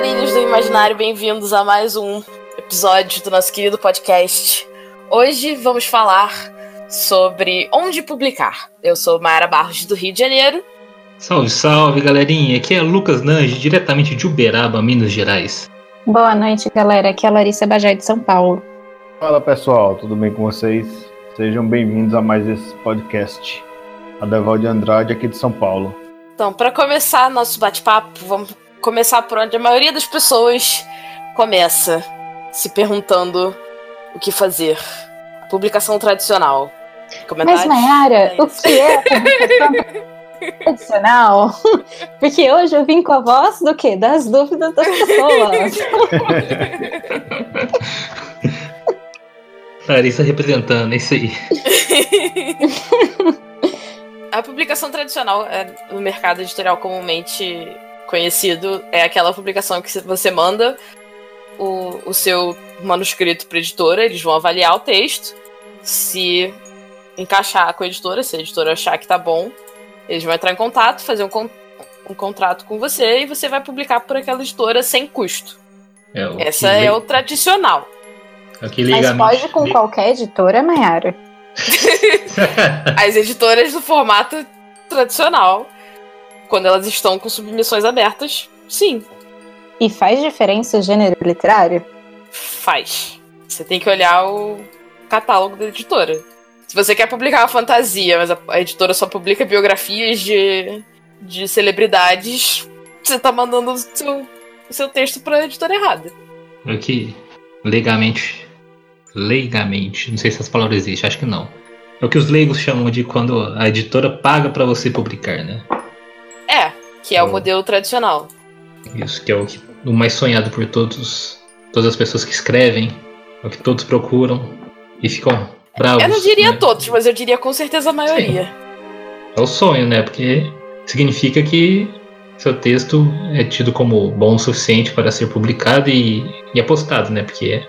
andarilhos do imaginário, bem-vindos a mais um episódio do nosso querido podcast. Hoje vamos falar sobre onde publicar. Eu sou Mayara Barros, do Rio de Janeiro. Salve, salve, galerinha. Aqui é Lucas Nange, diretamente de Uberaba, Minas Gerais. Boa noite, galera. Aqui é a Larissa Bajai de São Paulo. Fala, pessoal. Tudo bem com vocês? Sejam bem-vindos a mais esse podcast. Adeval de Andrade, aqui de São Paulo. Então, para começar nosso bate-papo, vamos começar por onde a maioria das pessoas começa, se perguntando o que fazer. A publicação tradicional. Mas, Mayara, o que é a publicação tradicional? Porque hoje eu vim com a voz do quê? Das dúvidas das pessoas. Larissa representando, é isso aí. a publicação tradicional é, no mercado editorial comumente conhecido é aquela publicação que você manda o, o seu manuscrito para a editora, eles vão avaliar o texto, se encaixar com a editora, se a editora achar que tá bom, eles vão entrar em contato, fazer um, con um contrato com você e você vai publicar por aquela editora sem custo. É, Essa é o tradicional. Mas pode com qualquer editora, Mayara? As editoras do formato tradicional quando elas estão com submissões abertas, sim. E faz diferença o gênero literário? Faz. Você tem que olhar o catálogo da editora. Se você quer publicar uma fantasia, mas a editora só publica biografias de, de celebridades, você tá mandando o seu, o seu texto pra editora errada. É que, legalmente, legalmente, não sei se essa palavra existe, acho que não. É o que os leigos chamam de quando a editora paga para você publicar, né? Que é o modelo tradicional. Isso, que é o, o mais sonhado por todos, todas as pessoas que escrevem, é o que todos procuram e ficam bravos. Eu não diria né? todos, mas eu diria com certeza a maioria. Sim. É o sonho, né? Porque significa que seu texto é tido como bom o suficiente para ser publicado e, e apostado, né? Porque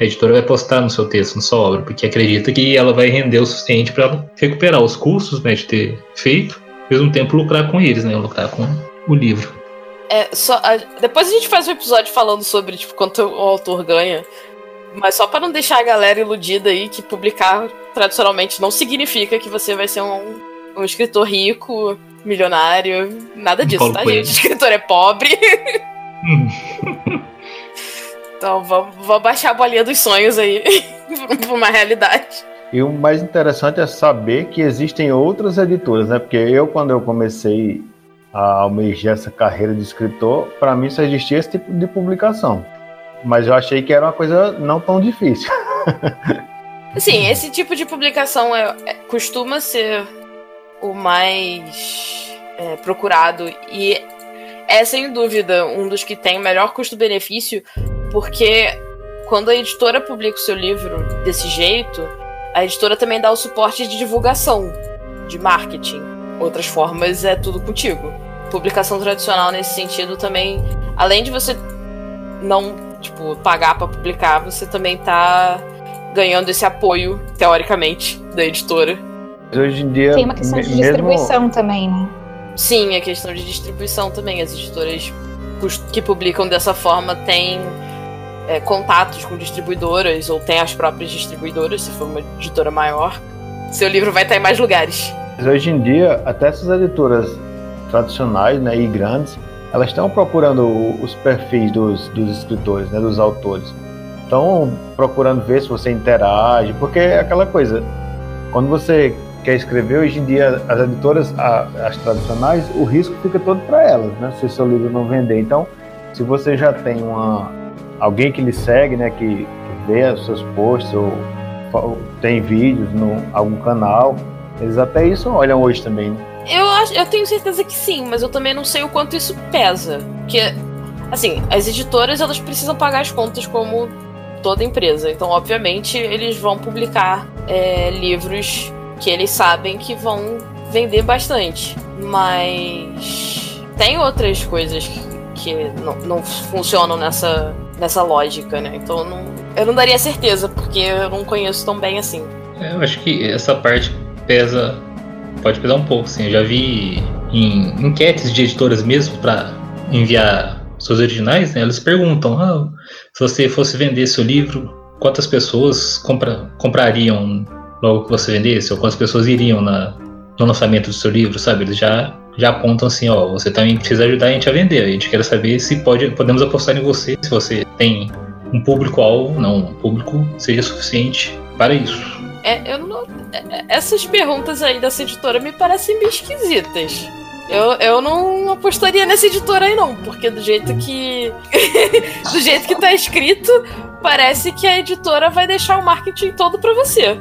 a editora vai postar no seu texto, na sua obra, porque acredita que ela vai render o suficiente para recuperar os custos né, de ter feito mesmo tempo lucrar com eles, né? Lucrar com o livro. É, só, a, depois a gente faz um episódio falando sobre tipo, quanto o autor ganha. Mas só para não deixar a galera iludida aí que publicar tradicionalmente não significa que você vai ser um, um escritor rico, milionário, nada disso, tá, gente? O escritor é pobre. então vamos, vamos baixar a bolinha dos sonhos aí pra uma realidade. E o mais interessante é saber que existem outras editoras, né? Porque eu, quando eu comecei a almejar essa carreira de escritor, para mim só existia esse tipo de publicação. Mas eu achei que era uma coisa não tão difícil. Sim, esse tipo de publicação é, é costuma ser o mais é, procurado e é sem dúvida um dos que tem melhor custo-benefício, porque quando a editora publica o seu livro desse jeito, a editora também dá o suporte de divulgação, de marketing. Outras formas é tudo contigo. Publicação tradicional nesse sentido também, além de você não, tipo, pagar para publicar, você também tá ganhando esse apoio, teoricamente, da editora. Hoje em dia. Tem uma questão de distribuição mesmo... também, né? Sim, a questão de distribuição também. As editoras que publicam dessa forma têm é, contatos com distribuidoras ou tem as próprias distribuidoras, se for uma editora maior, seu livro vai estar em mais lugares. Hoje em dia, até essas editoras tradicionais né, e grandes, elas estão procurando os perfis dos, dos escritores, né, dos autores. Estão procurando ver se você interage, porque é aquela coisa, quando você quer escrever, hoje em dia as editoras, as tradicionais, o risco fica todo para elas, né, se seu livro não vender. Então, se você já tem uma, alguém que lhe segue, né, que, que vê os seus posts ou, ou tem vídeos no algum canal, eles até isso olham hoje também. Né? Eu acho, eu tenho certeza que sim, mas eu também não sei o quanto isso pesa, que assim, as editoras elas precisam pagar as contas como toda empresa, então obviamente eles vão publicar é, livros que eles sabem que vão vender bastante, mas tem outras coisas que, que não, não funcionam nessa nessa lógica, né? Então eu não, eu não daria certeza, porque eu não conheço tão bem assim. É, eu acho que essa parte pesa. Pode pesar um pouco, sim. Eu já vi em enquetes de editoras mesmo para enviar seus originais, né, eles perguntam: ah, se você fosse vender seu livro, quantas pessoas compra, comprariam logo que você vendesse? Ou quantas pessoas iriam na, no lançamento do seu livro, sabe? Eles já, já apontam assim: ó, você também precisa ajudar a gente a vender. A gente quer saber se pode, podemos apostar em você, se você tem um público-alvo, não, um público seja suficiente para isso. É, eu não, é, é, essas perguntas aí dessa editora me parecem bem esquisitas. Eu, eu não apostaria nessa editora aí, não, porque do jeito que. do jeito que tá escrito, parece que a editora vai deixar o marketing todo para você.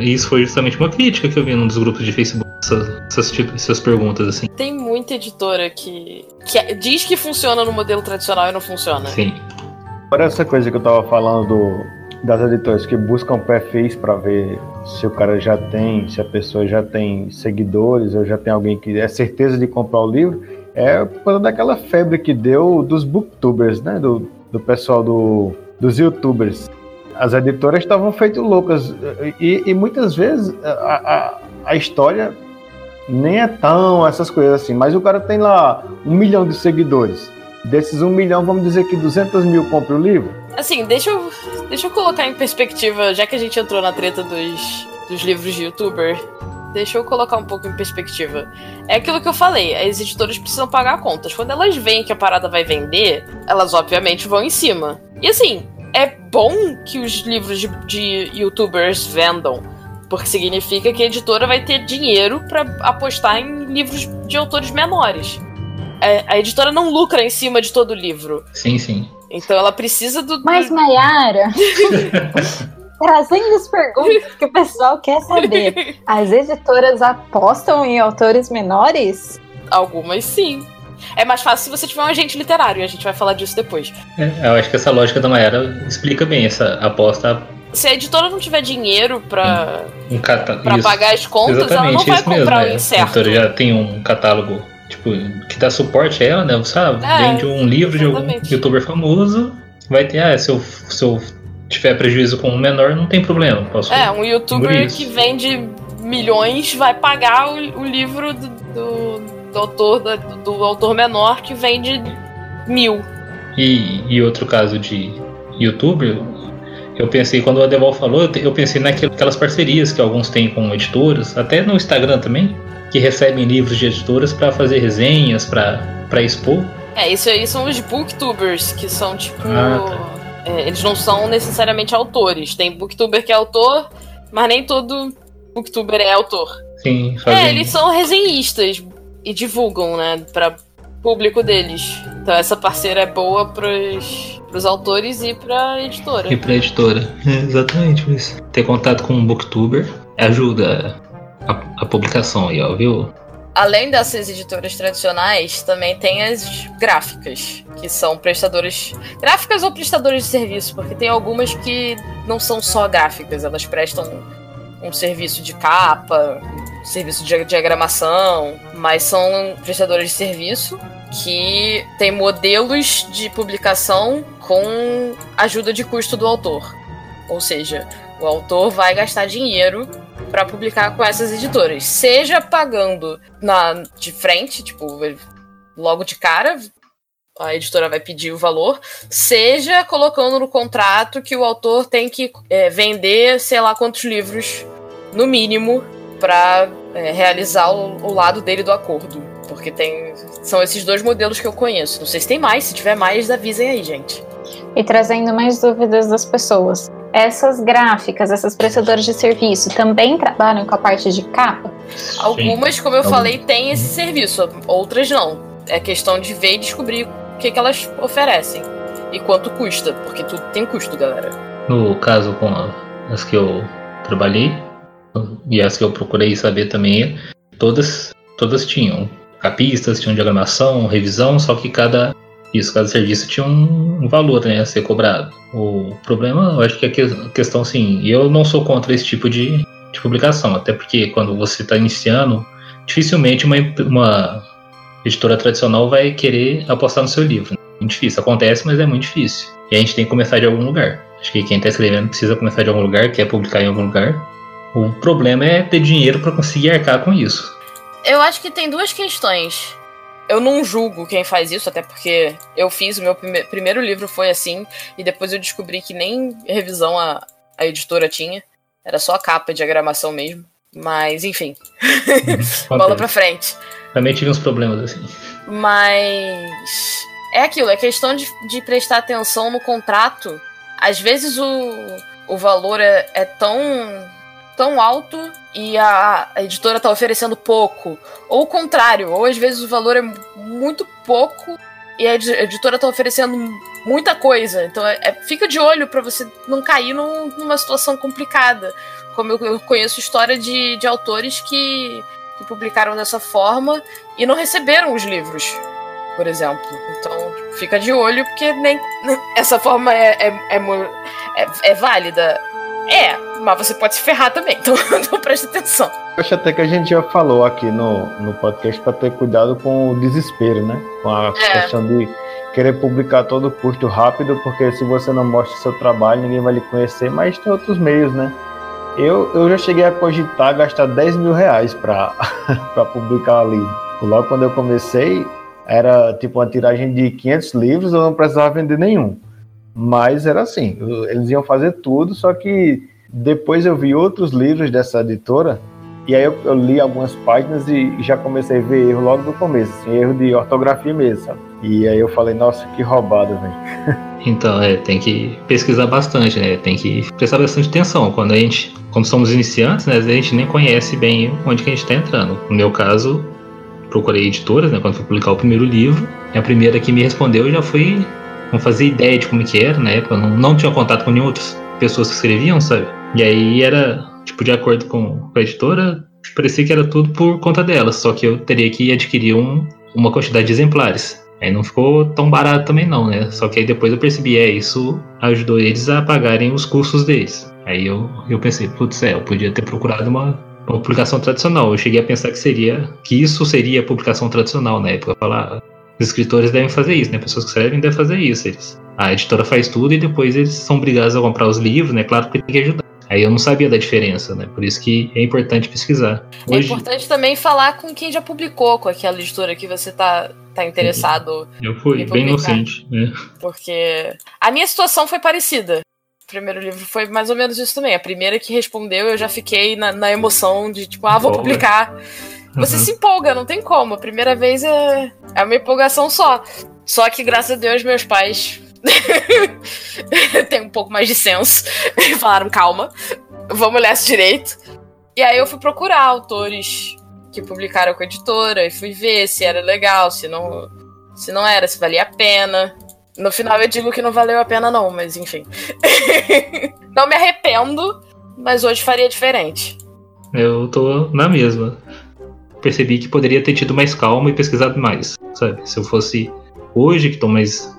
Isso foi justamente uma crítica que eu vi num dos grupos de Facebook, essas, essas, tipo, essas perguntas, assim. Tem muita editora que, que diz que funciona no modelo tradicional e não funciona. Sim. Agora essa coisa que eu tava falando do, das editoras que buscam perfis para ver se o cara já tem, se a pessoa já tem seguidores ou já tem alguém que é certeza de comprar o livro, é por causa daquela febre que deu dos booktubers, né? Do, do pessoal do, dos youtubers. As editoras estavam feitas loucas e, e muitas vezes a, a, a história nem é tão essas coisas assim, mas o cara tem lá um milhão de seguidores. Desses um milhão, vamos dizer que 200 mil compram o livro Assim, deixa eu, deixa eu colocar em perspectiva, já que a gente entrou na treta dos, dos livros de youtuber, deixa eu colocar um pouco em perspectiva. É aquilo que eu falei, as editoras precisam pagar contas. Quando elas veem que a parada vai vender, elas obviamente vão em cima. E assim, é bom que os livros de, de youtubers vendam, porque significa que a editora vai ter dinheiro para apostar em livros de autores menores. É, a editora não lucra em cima de todo o livro. Sim, sim. Então ela precisa do. Mas, Mayara. trazendo as perguntas que o pessoal quer saber. As editoras apostam em autores menores? Algumas sim. É mais fácil se você tiver um agente literário, e a gente vai falar disso depois. É, eu acho que essa lógica da Mayara explica bem essa aposta. Se a editora não tiver dinheiro pra, um cata... pra pagar as contas, Exatamente, ela não vai comprar mesmo, o incerto. A editora já tem um catálogo tipo, que dá suporte a ela, né? Você sabe, é, vende um livro exatamente. de algum youtuber famoso, vai ter, ah, se eu, se eu tiver prejuízo com um menor, não tem problema. Posso é, um youtuber que vende milhões vai pagar o, o livro do, do, do autor, do, do, autor menor que vende mil. E, e outro caso de youtuber, eu pensei, quando o Adebol falou, eu pensei naquelas parcerias que alguns têm com editoras, até no Instagram também, que recebem livros de editoras para fazer resenhas, para expor. É, isso aí são os booktubers, que são tipo. Ah, tá. é, eles não são necessariamente autores. Tem booktuber que é autor, mas nem todo booktuber é autor. Sim, fazem... É, eles são resenhistas e divulgam, né, para público deles. Então essa parceira é boa pros, pros autores e pra editora. E pra editora, é, exatamente isso. Ter contato com um booktuber ajuda a, a publicação aí, ó, viu? Além dessas editoras tradicionais, também tem as gráficas, que são prestadoras. Gráficas ou prestadores de serviço, porque tem algumas que não são só gráficas, elas prestam um serviço de capa, serviço de diagramação, mas são prestadores de serviço que tem modelos de publicação com ajuda de custo do autor. Ou seja, o autor vai gastar dinheiro para publicar com essas editoras, seja pagando na de frente, tipo, logo de cara, a editora vai pedir o valor, seja colocando no contrato que o autor tem que é, vender, sei lá quantos livros, no mínimo, para é, realizar o, o, lado dele do acordo. Porque tem. São esses dois modelos que eu conheço. Não sei se tem mais, se tiver mais, avisem aí, gente. E trazendo mais dúvidas das pessoas essas gráficas, essas prestadoras de serviço também trabalham com a parte de capa? Algumas, como eu falei, têm esse serviço, outras não. É questão de ver e descobrir o que, que elas oferecem e quanto custa, porque tudo tem custo, galera. No caso com as que eu trabalhei e as que eu procurei saber também, todas todas tinham capistas, tinham diagramação, revisão, só que cada isso, cada serviço tinha um, valor né, a ser cobrado. O problema, eu acho que é a questão, assim, eu não sou contra esse tipo de, de publicação, até porque quando você está iniciando, dificilmente uma, uma editora tradicional vai querer apostar no seu livro. É muito difícil, acontece, mas é muito difícil. E a gente tem que começar de algum lugar. Acho que quem está escrevendo precisa começar de algum lugar, quer publicar em algum lugar. O problema é ter dinheiro para conseguir arcar com isso. Eu acho que tem duas questões eu não julgo quem faz isso, até porque eu fiz, o meu prime primeiro livro foi assim, e depois eu descobri que nem revisão a, a editora tinha. Era só a capa e diagramação mesmo. Mas, enfim. Uhum. Bola pra frente. Também tive uns problemas assim. Mas. É aquilo, é questão de, de prestar atenção no contrato. Às vezes o, o valor é, é tão, tão alto e a, a, editora tá oferecendo pouco. Ou o contrário, ou às vezes o valor é muito pouco e a editora tá oferecendo muita coisa. Então é, é fica de olho para você não cair num, numa situação complicada. Como eu, eu conheço história de, de autores que, que publicaram dessa forma e não receberam os livros, por exemplo. Então fica de olho, porque nem essa forma é, é, é, é válida. É, mas você pode se ferrar também, então, então preste atenção. Eu acho até que a gente já falou aqui no, no podcast para ter cuidado com o desespero, né? Com a é. questão de querer publicar todo custo rápido, porque se você não mostra seu trabalho, ninguém vai lhe conhecer, mas tem outros meios, né? Eu, eu já cheguei a cogitar gastar 10 mil reais para publicar o livro. Logo quando eu comecei, era tipo uma tiragem de 500 livros, eu não precisava vender nenhum. Mas era assim, eles iam fazer tudo, só que depois eu vi outros livros dessa editora e aí eu, eu, li algumas páginas e já comecei a ver erro logo no começo, assim, erro de ortografia mesmo, sabe? E aí eu falei, nossa, que roubada, velho. Então, é, tem que pesquisar bastante, né? Tem que prestar bastante atenção. Quando a gente, como somos iniciantes, né, a gente nem conhece bem onde que a gente está entrando. No meu caso, procurei editoras, né, quando fui publicar o primeiro livro. A primeira que me respondeu já foi não fazia ideia de como que era na época, não, não tinha contato com nenhuma outras pessoas que escreviam, sabe? E aí era tipo, de acordo com a editora, parecia que era tudo por conta dela, só que eu teria que adquirir um, uma quantidade de exemplares. Aí não ficou tão barato também não, né? Só que aí depois eu percebi, é, isso ajudou eles a pagarem os custos deles. Aí eu, eu pensei, putz, é, eu podia ter procurado uma, uma publicação tradicional. Eu cheguei a pensar que seria, que isso seria a publicação tradicional na época. Falar, os escritores devem fazer isso, né? Pessoas que escrevem devem fazer isso. Eles, a editora faz tudo e depois eles são obrigados a comprar os livros, né? Claro que tem que ajudar. Aí eu não sabia da diferença, né? Por isso que é importante pesquisar. É Hoje... É importante também falar com quem já publicou, com aquela editora que você tá, tá interessado. Eu fui bem inocente, né? Porque a minha situação foi parecida. O primeiro livro foi mais ou menos isso também. A primeira que respondeu, eu já fiquei na, na emoção de tipo, ah, vou Boa. publicar. Você uhum. se empolga, não tem como. A primeira vez é, é uma empolgação só. Só que, graças a Deus, meus pais tem um pouco mais de senso. Falaram, calma, vamos ler isso direito. E aí eu fui procurar autores que publicaram com a editora e fui ver se era legal, se não, se não era, se valia a pena. No final eu digo que não valeu a pena, não, mas enfim. não me arrependo, mas hoje faria diferente. Eu tô na mesma. Percebi que poderia ter tido mais calma e pesquisado mais, sabe? Se eu fosse hoje, que tô mais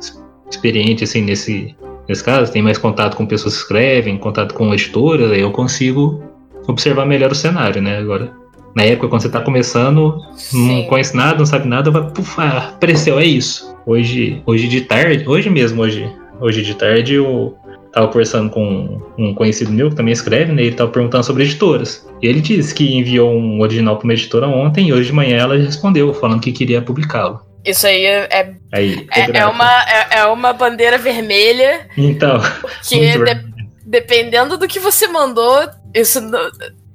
experiente assim nesse, nesse caso, tem mais contato com pessoas que escrevem, contato com editoras, aí eu consigo observar melhor o cenário, né? Agora, na época, quando você está começando, Sim. não conhece nada, não sabe nada, vai, puf, ah, apareceu, é isso. Hoje, hoje de tarde, hoje mesmo, hoje, hoje de tarde, eu tava conversando com um conhecido meu que também escreve, né? Ele tava perguntando sobre editoras. E ele disse que enviou um original para uma editora ontem e hoje de manhã ela respondeu, falando que queria publicá-lo. Isso aí é, aí, é, é, uma, é, é, uma bandeira vermelha. Então. Porque de, dependendo do que você mandou, isso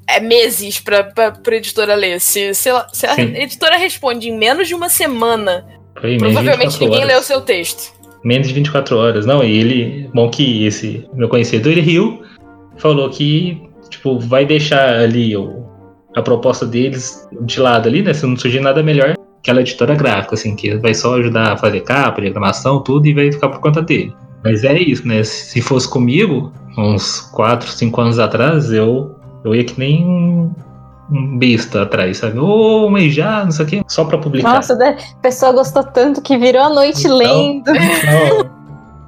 é meses pra, pra, pra editora ler. Se, se, se a editora responde em menos de uma semana, Foi, provavelmente ninguém horas. leu o seu texto. Menos de 24 horas. Não, e ele. Bom que esse meu conhecido, ele riu, falou que, tipo, vai deixar ali o, a proposta deles de lado ali, né? Se não surgir nada melhor, aquela editora gráfica, assim, que vai só ajudar a fazer capa, diagramação, tudo, e vai ficar por conta dele. Mas é isso, né? Se fosse comigo, uns 4, 5 anos atrás, eu, eu ia que nem um, um besta atrás, sabe? Ô, oh, mas já, não sei o quê, só pra publicar. Nossa, a pessoa gostou tanto que virou a noite então, lendo. Não,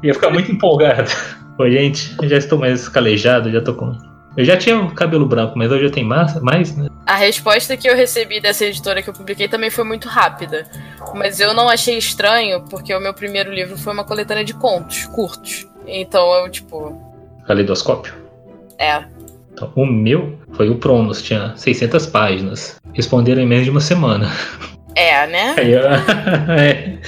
ia ficar muito empolgado. Pô, gente, já estou mais calejado, já tô com eu já tinha cabelo branco, mas hoje eu tenho mais, mais, né? A resposta que eu recebi dessa editora que eu publiquei também foi muito rápida. Mas eu não achei estranho, porque o meu primeiro livro foi uma coletânea de contos curtos. Então eu, tipo. Caleidoscópio? É. Então, o meu foi o Pronos, tinha 600 páginas. Responderam em menos de uma semana. É, né? Aí, ó, é.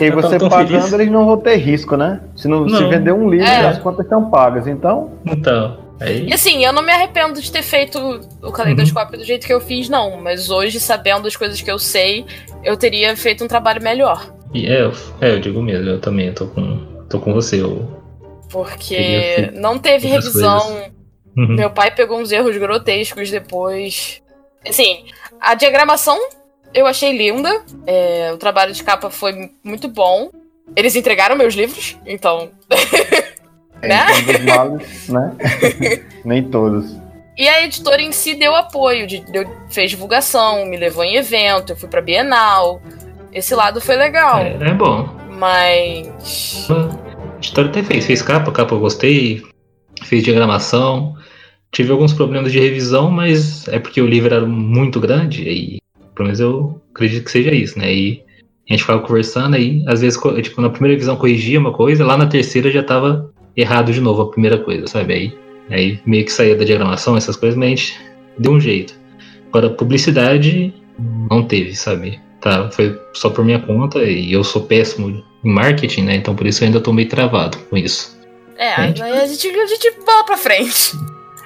E Eu você tão pagando, feliz. eles não vão ter risco, né? Se, não, se Não. vender um livro, É. as contas estão pagas. Então, Então, aí. E assim, eu não me arrependo de ter feito o caleidoscópio do jeito que eu fiz, não. Mas hoje, sabendo as coisas que eu sei, eu teria feito um trabalho melhor. E é, eu- é, eu digo mesmo, eu também tô com, tô com você. Eu, Porque não teve revisão. Uhum. Meu pai pegou uns erros grotescos depois. Assim, a diagramação eu achei linda. é, o trabalho de capa foi muito bom. Eles entregaram meus livros, então. é, Né? então, males, né? Nem todos. E a editora em si deu apoio, de, deu- fez divulgação, me levou em evento, eu fui pra Bienal. Esse lado foi legal. É, é bom. Mas. A editora até fez, fez capa, capa eu gostei, fez diagramação. Tive alguns problemas de revisão, mas é porque o livro era muito grande, e pelo menos eu acredito que seja isso, né? E a gente ficava conversando aí, às vezes, tipo, na primeira revisão corrigia uma coisa, lá na terceira já tava errado de novo a primeira coisa, sabe? Aí, aí meio que saía da diagramação, essas coisas, mas a gente deu um jeito. Agora, publicidade não teve, sabe? Tá, foi só por minha conta e eu sou péssimo em marketing, né? Então por isso eu ainda tô meio travado com isso. É, Gente. aí a gente, a gente bola pra frente.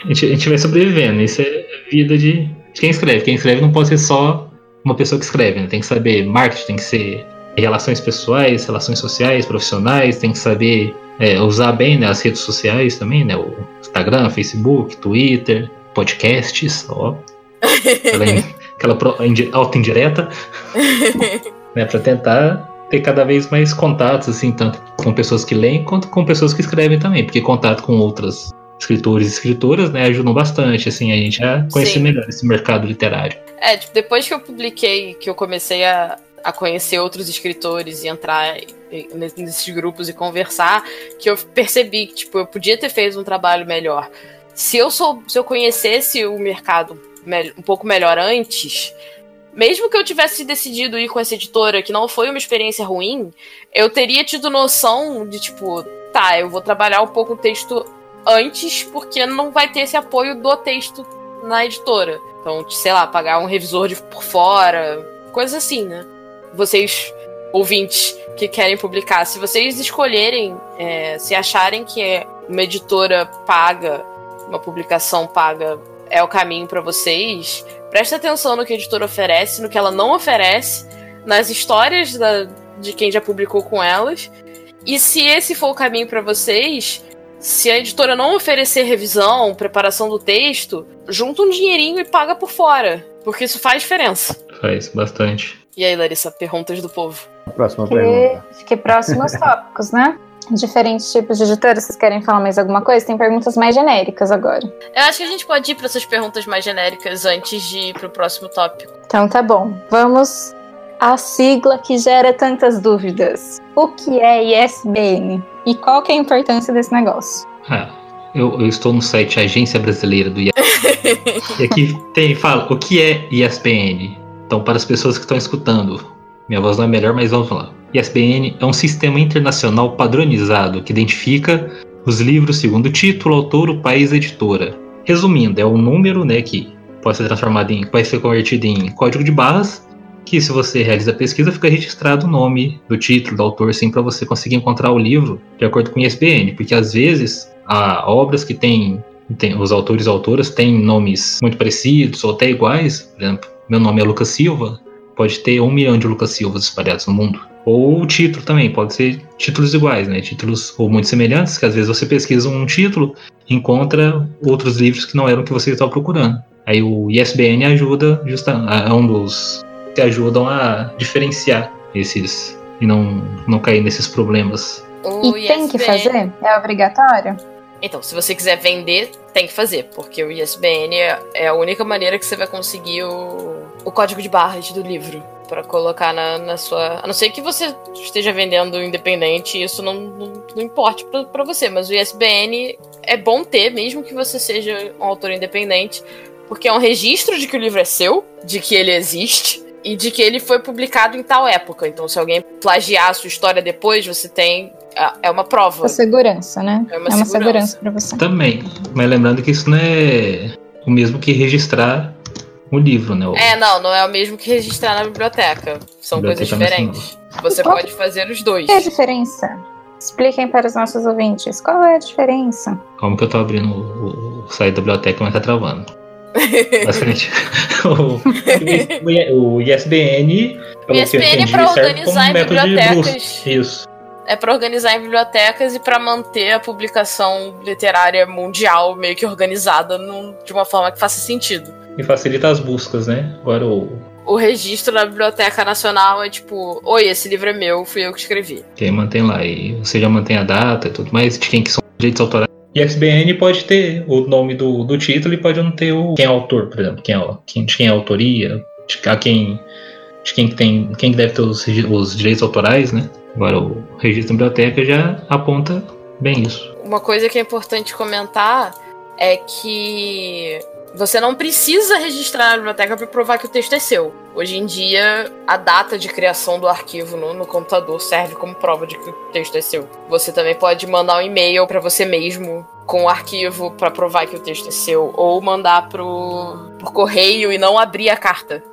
A gente, a gente vai sobrevivendo. Isso é vida de, de quem escreve. Quem escreve não pode ser só uma pessoa que escreve, né? Tem que saber marketing, tem que ser relações pessoais, relações sociais, profissionais, tem que saber é, usar bem né, as redes sociais também, né? O Instagram, Facebook, Twitter, podcasts, ó. Aquela, aquela pro- indi- auto-indireta, né? Pra tentar ter cada vez mais contatos, assim, tanto com pessoas que leem quanto com pessoas que escrevem também, porque contato com outras escritores e escritoras, né, ajudam bastante, assim, a gente a conhecer Sim. melhor esse mercado literário. É, tipo, depois que eu publiquei, que eu comecei a, a conhecer outros escritores e entrar nesses grupos e conversar, que eu percebi que, tipo, eu podia ter feito um trabalho melhor. Se eu, sou, se eu conhecesse o mercado um pouco melhor antes, mesmo que eu tivesse decidido ir com essa editora, que não foi uma experiência ruim, eu teria tido noção de, tipo, tá, eu vou trabalhar um pouco o texto antes, porque não vai ter esse apoio do texto na editora. Então, sei lá, pagar um revisor de por fora, coisas assim, né? Vocês, ouvintes que querem publicar, se vocês escolherem, é, se acharem que é uma editora paga, uma publicação paga é o caminho pra vocês, presta atenção no que a editora oferece, no que ela não oferece, nas histórias da- de quem já publicou com elas. E se esse for o caminho pra vocês, se a editora não oferecer revisão, preparação do texto, junta um dinheirinho e paga por fora. Porque isso faz diferença. Faz bastante. E aí, Larissa, perguntas do povo. Próxima Que, pergunta. que próximos tópicos, né? Diferentes tipos de editoras. Vocês querem falar mais alguma coisa? Tem perguntas mais genéricas agora. Eu acho que a gente pode ir para essas perguntas mais genéricas antes de ir pro próximo tópico. Então tá bom. Vamos à sigla que gera tantas dúvidas. O que é ISBN? E qual que é a importância desse negócio? Ah, eu, eu estou no site Agência Brasileira do ISBN. e aqui tem, fala, o que é ISBN? Então, para as pessoas que estão escutando, minha voz não é melhor, mas vamos lá. ISBN é um sistema internacional padronizado que identifica os livros segundo o título, autor, o país editora. Resumindo, é um número né, que pode ser transformado em. vai ser convertido em código de barras, que se você realiza a pesquisa, fica registrado o nome do título, do autor, assim, para você conseguir encontrar o livro de acordo com o ISBN, porque às vezes há obras que têm, têm os autores e autoras têm nomes muito parecidos ou até iguais, por exemplo, meu nome é Lucas Silva, pode ter um milhão de Lucas Silvas espalhados no mundo. Ou o título também, pode ser títulos iguais, né? Títulos ou muito semelhantes, que às vezes você pesquisa um título e encontra outros livros que não eram o que você estava procurando. Aí o ISBN ajuda, justa, é um dos que ajudam a diferenciar esses e não, não cair nesses problemas. O e tem que ISBN fazer? É obrigatório? Então, se você quiser vender, tem que fazer, porque o ISBN é, a única maneira que você vai conseguir o, o código de barras do livro para colocar na, na sua. A não ser que você esteja vendendo independente, isso não, não, não importe para você, mas o ISBN é bom ter, mesmo que você seja um autor independente, porque é um registro de que o livro é seu, de que ele existe. E de que ele foi publicado em tal época. Então, se alguém plagiar a sua história depois, você tem. É é uma prova. A segurança, né? É uma é uma segurança. segurança pra você. Também, mas lembrando que isso não é o mesmo que registrar o livro, né? O- É, não, não é o mesmo que registrar na biblioteca. São Biblioteca coisas diferentes. Você Qual- pode fazer os dois. Qual é a diferença? Expliquem para os nossos ouvintes. Qual é a diferença? Como que eu tô abrindo o, o site da biblioteca, mas tá travando. Basicamente, o, o, o ISBN, pelo ISBN pra serve organizar bibliotecas. Isso. É pra organizar em bibliotecas e pra manter a publicação literária mundial meio que organizada num- de uma forma que faça sentido. E facilita as buscas, né? Agora o. O registro na Biblioteca Nacional é tipo, oi, esse livro é meu, fui eu que escrevi. Quem mantém lá. E você já mantém a data e tudo mais, de quem que são os direitos autorais. ISBN pode ter o nome do, do título e pode não ter o quem é o autor, por exemplo, quem é, quem, de quem é a autoria, de a quem, de quem que tem, quem que deve ter os, os direitos autorais, né? Agora o registro da biblioteca já aponta bem isso. Uma coisa que é importante comentar é que você não precisa registrar na biblioteca para provar que o texto é seu. Hoje em dia, a data de criação do arquivo no, no computador serve como prova de que o texto é seu. Você também pode mandar um e-mail para você mesmo com o arquivo para provar que o texto é seu, ou mandar pro, por correio e não abrir a carta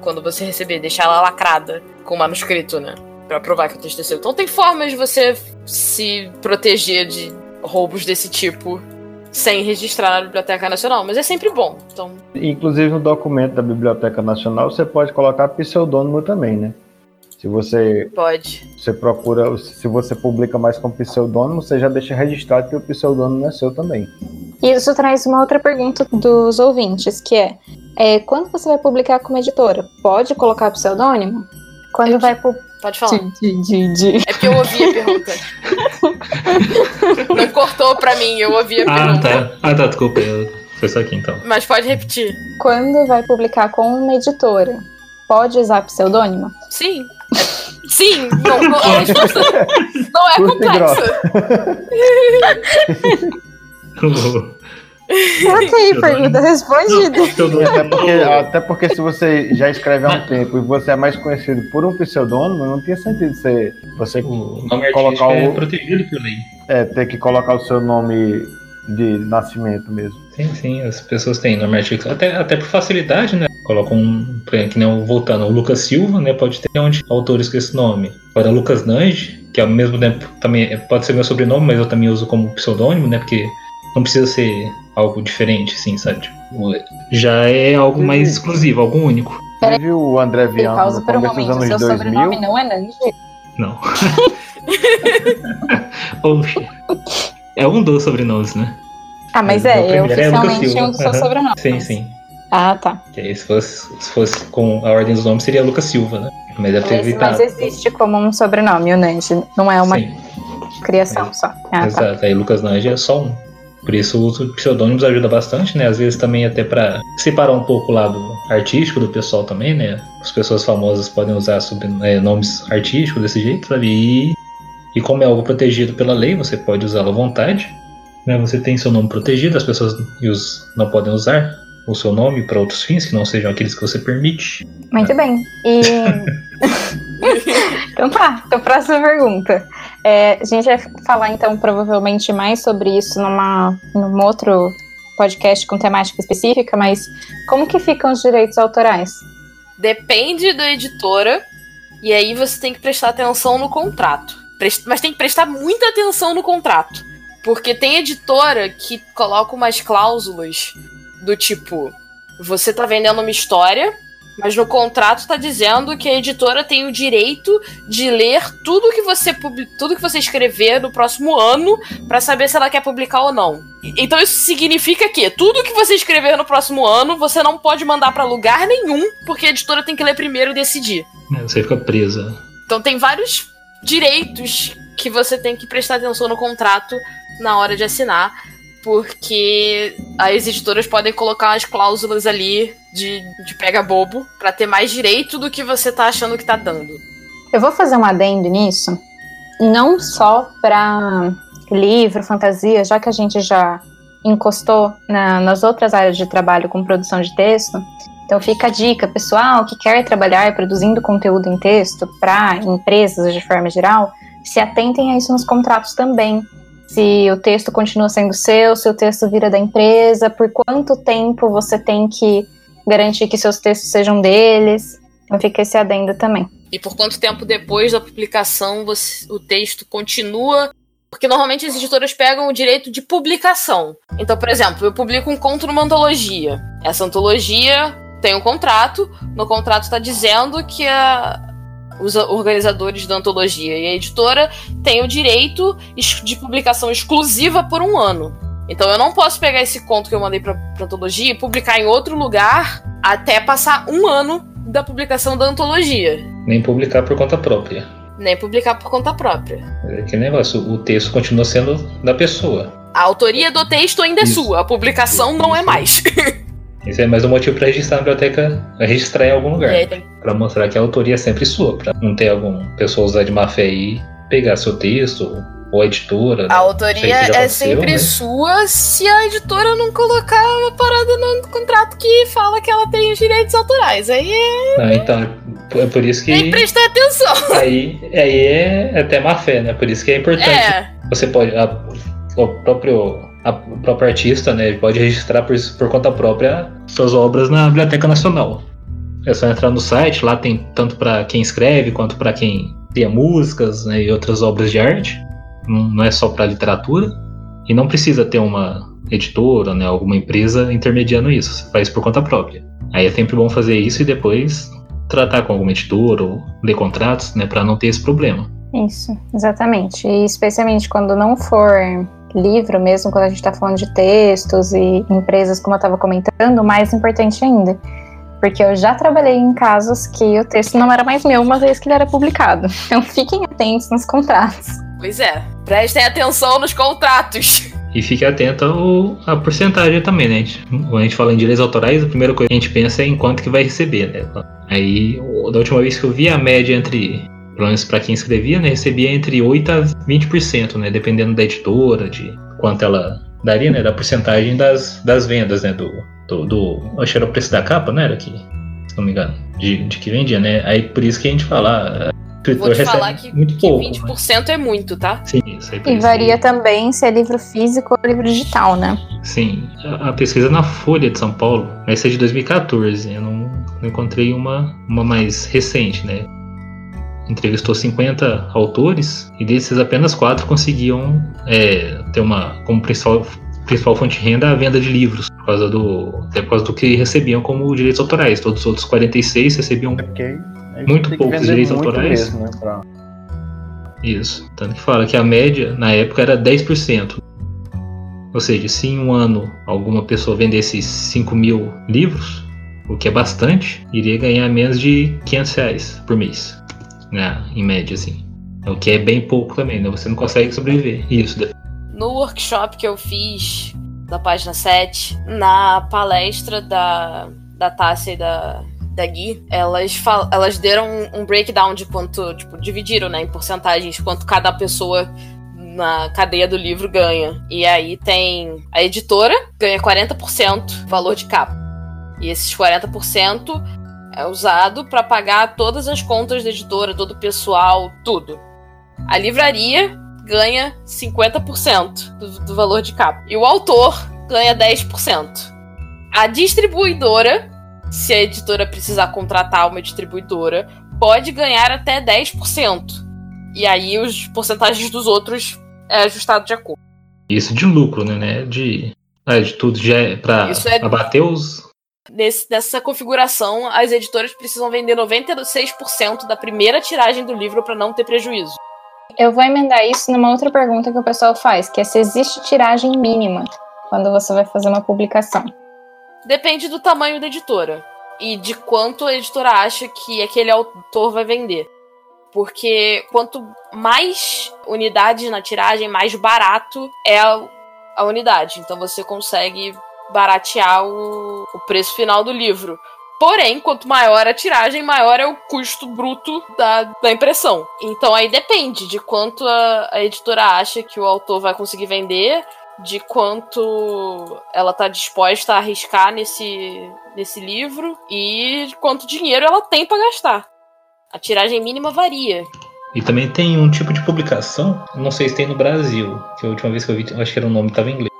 quando você receber, deixar ela lacrada com o manuscrito, né? Pra provar que o texto seu. Então tem formas de você se proteger de roubos desse tipo sem registrar na Biblioteca Nacional, mas é sempre bom. Então, Inclusive no documento da Biblioteca Nacional você pode colocar pseudônimo também, né? Se você, pode. você procura, se você publica mais com pseudônimo, você já deixa registrado que o pseudônimo é seu também. E isso traz uma outra pergunta dos ouvintes, que é, é quando você vai publicar como editora, pode colocar pseudônimo? Quando Eu- vai pu- Pode falar. de, de, de- É porque eu ouvi a pergunta. Não cortou pra mim, eu ouvi a Ah, pergunta. tá. Ah, tá, desculpa. Eu... Foi só aqui então. Mas pode repetir. Quando vai publicar com uma editora, pode usar pseudônimo? Sim. Sim, não, não, a resposta não é complexa. Ok, pergunta respondida. Até, porque, até porque se você já escreve há um tempo e você é mais conhecido por um pseudônimo, não tinha sentido você, você o nome Colocar é o- protegido por lei. é, ter que colocar o seu nome de nascimento mesmo. Sim, sim, as pessoas têm nome artístico. Até, até por facilidade, né? Colocam um. Que nem voltando, o Lucas Silva, né? Pode ter onde autores com esse nome. Agora, Lucas Nange, que ao mesmo tempo também pode ser meu sobrenome, mas eu também uso como pseudônimo, né? Porque não precisa ser algo diferente, assim, sabe? Tipo, já é algo mais exclusivo, algo único. Teve o André pausa no por um começo dos momento, anos seu 2000. sobrenome não é Nanji. Não. Oxe. É um dos sobrenomes, né? Ah, mas é, é oficialmente Silva. um dos seus Aham. sobrenomes. Sim, sim. Ah, tá. Que aí, se fosse, se fosse com a ordem dos nomes, seria Lucas Silva, né? Mas deve ter Mas, evitado. mas existe como um sobrenome, o Nanji. Não é uma Sim, criação só. Ah, tá. exato. Aí Lucas Nange é só um. Por isso o uso de pseudônimos ajuda bastante, né? Às vezes também até pra separar um pouco o lado artístico do pessoal também, né? As pessoas famosas podem usar é, nomes artísticos desse jeito, sabe? E, e como é algo protegido pela lei, você pode usá-lo à vontade. Né? Você tem seu nome protegido, as pessoas não podem usar o seu nome para outros fins que não sejam aqueles que você permite. Muito bem. E. então tá, então próxima pergunta. É, a gente vai falar então provavelmente mais sobre isso numa, num outro podcast com temática específica, mas como que ficam os direitos autorais? Depende da editora. E aí você tem que prestar atenção no contrato. Mas tem que prestar muita atenção no contrato. Porque tem editora que coloca umas cláusulas do tipo: você tá vendendo uma história, mas no contrato tá dizendo que a editora tem o direito de ler tudo que você tudo que você escrever no próximo ano pra saber se ela quer publicar ou não. Então isso significa que tudo que você escrever no próximo ano você não pode mandar pra lugar nenhum, porque a editora tem que ler primeiro e decidir. né? Você fica presa. Então tem vários direitos que você tem que prestar atenção no contrato na hora de assinar, porque as editoras podem colocar umas cláusulas ali de, de pega bobo pra ter mais direito do que você tá achando que tá dando. Eu vou fazer um adendo nisso, não só para livro, fantasia, já que a gente já encostou na- nas outras áreas de trabalho com produção de texto. Então fica a dica, pessoal que quer trabalhar produzindo conteúdo em texto para empresas de forma geral, se atentem a isso nos contratos também. Se o texto continua sendo seu, se o texto vira da empresa, por quanto tempo você tem que garantir que seus textos sejam deles. Então fica esse adendo também. E por quanto tempo depois da publicação você, o texto continua? Porque normalmente as editoras pegam o direito de publicação. Então, por exemplo, eu publico um conto numa antologia. Essa antologia tem um contrato, no contrato está dizendo que a, os organizadores da antologia e a editora têm o direito de publicação exclusiva por um ano. Então eu não posso pegar esse conto que eu mandei pra, pra antologia e publicar em outro lugar até passar um ano da publicação da antologia. Nem publicar por conta própria. Nem publicar por conta própria. É que negócio, o texto continua sendo da pessoa. A autoria do texto ainda é Isso. é sua, a publicação Isso. não é mais. Esse é mais um motivo para registrar na biblioteca, registrar em algum lugar. É. Para mostrar que a autoria é sempre sua, para não ter alguma pessoa usar de má fé e pegar seu texto ou a editora. A autoria é sempre né? sua se a editora não colocar uma parada no contrato que fala que ela tem os direitos autorais. Aí é. Ah, então, é por isso que. Tem que prestar atenção. Aí, aí é até má fé, né? Por isso que é importante. É. Você pode. A, o próprio a, o próprio artista né, pode registrar por, por conta própria suas obras na Biblioteca Nacional. É só entrar no site, lá tem tanto para quem escreve quanto para quem cria músicas né, e outras obras de arte. Não, não é só para literatura. E não precisa ter uma editora, né, alguma empresa intermediando isso. Você faz por conta própria. Aí é sempre bom fazer isso e depois tratar com alguma editora ou ler contratos, né, para não ter esse problema. Isso, exatamente. E especialmente quando não for livro, mesmo quando a gente está falando de textos e empresas, como eu estava comentando, mais importante ainda. Porque eu já trabalhei em casos que o texto não era mais meu uma vez que ele era publicado. Então fiquem atentos nos contratos. Pois é, prestem atenção nos contratos. E fique atento à porcentagem também, né? Quando a gente fala em direitos autorais, a primeira coisa que a gente pensa é em quanto que vai receber, né? Aí, da última vez que eu vi a média entre pelo menos para quem escrevia, né, recebia entre 8 a 20%, né, dependendo da editora, de quanto ela daria, né, da porcentagem das, das vendas, né, do, do, do acho que era o preço da capa, né, era que, se não me engano, de, de que vendia, né, aí por isso que a gente fala, Vou te falar que, muito que pouco, 20% mas... é muito, tá? Sim, isso aí E varia também se é livro físico ou livro digital, né? Sim. A, a pesquisa na Folha de São Paulo, essa é de 2014. Eu não, não encontrei uma, uma mais recente, né? Entrevistou 50 autores e desses apenas quatro conseguiam é, ter uma como principal, principal fonte de renda a venda de livros, por causa do, por causa do que recebiam como direitos autorais. Todos os outros 46 recebiam okay. muito poucos direitos muito autorais. Mesmo, né, pra... Isso. Tanto que fala que a média na época era 10%. Ou seja, se em um ano alguma pessoa vendesse 5 mil livros, o que é bastante, iria ganhar menos de 500 reais por mês né, em média, assim. O que é bem pouco também, né? Você não consegue sobreviver. Isso. No workshop que eu fiz da página 7, na palestra da, da Tássia e da, da Gui, elas, elas deram um, um breakdown de quanto, tipo, dividiram, né, em porcentagens, quanto cada pessoa na cadeia do livro ganha. E aí tem a editora ganha 40% valor de capa. E esses 40% é usado para pagar todas as contas da editora, todo o pessoal, tudo. A livraria ganha 50% do, do valor de capa. E o autor ganha 10%. A distribuidora, se a editora precisar contratar uma distribuidora, pode ganhar até 10%. E aí os porcentagens dos outros é ajustado de acordo. Isso de lucro, né? De, é, de tudo já é para é... abater os, Nesse, nessa configuração, as editoras precisam vender 96% da primeira tiragem do livro para não ter prejuízo. Eu vou emendar isso numa outra pergunta que o pessoal faz, que é se existe tiragem mínima quando você vai fazer uma publicação. Depende do tamanho da editora e de quanto a editora acha que aquele autor vai vender. Porque quanto mais unidades na tiragem, mais barato é a, a unidade. Então você consegue baratear o, o preço final do livro. Porém, quanto maior a tiragem, maior é o custo bruto da, da impressão. Então aí depende de quanto a, a editora acha que o autor vai conseguir vender, de quanto ela está disposta a arriscar nesse, nesse livro e quanto dinheiro ela tem para gastar. A tiragem mínima varia. E também tem um tipo de publicação, não sei se tem no Brasil, que a última vez que eu vi, acho que era o nome estava em inglês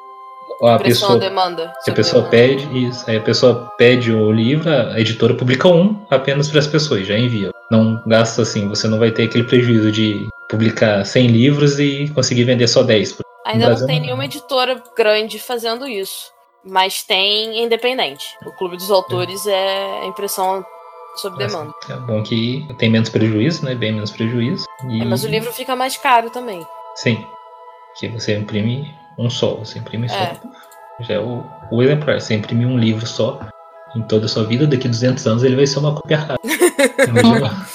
a pessoa, demanda. se a pessoa pede isso, aí a pessoa pede o livro, a editora publica um apenas para as pessoas, já envia. Não gasta assim, você não vai ter aquele prejuízo de publicar 100 livros e conseguir vender só 10. Ainda Brasil não tem nenhuma editora grande fazendo isso. Mas tem independente. O Clube dos Autores é impressão sob demanda. É bom que tem menos prejuízo, né? Bem menos prejuízo. E, É, mas o livro fica mais caro também. Sim. Que você imprime um só, você imprime É. só. Já é o, o exemplar. Você imprime um livro só em toda a sua vida, daqui a 200 anos ele vai ser uma cópia rara. Imagina.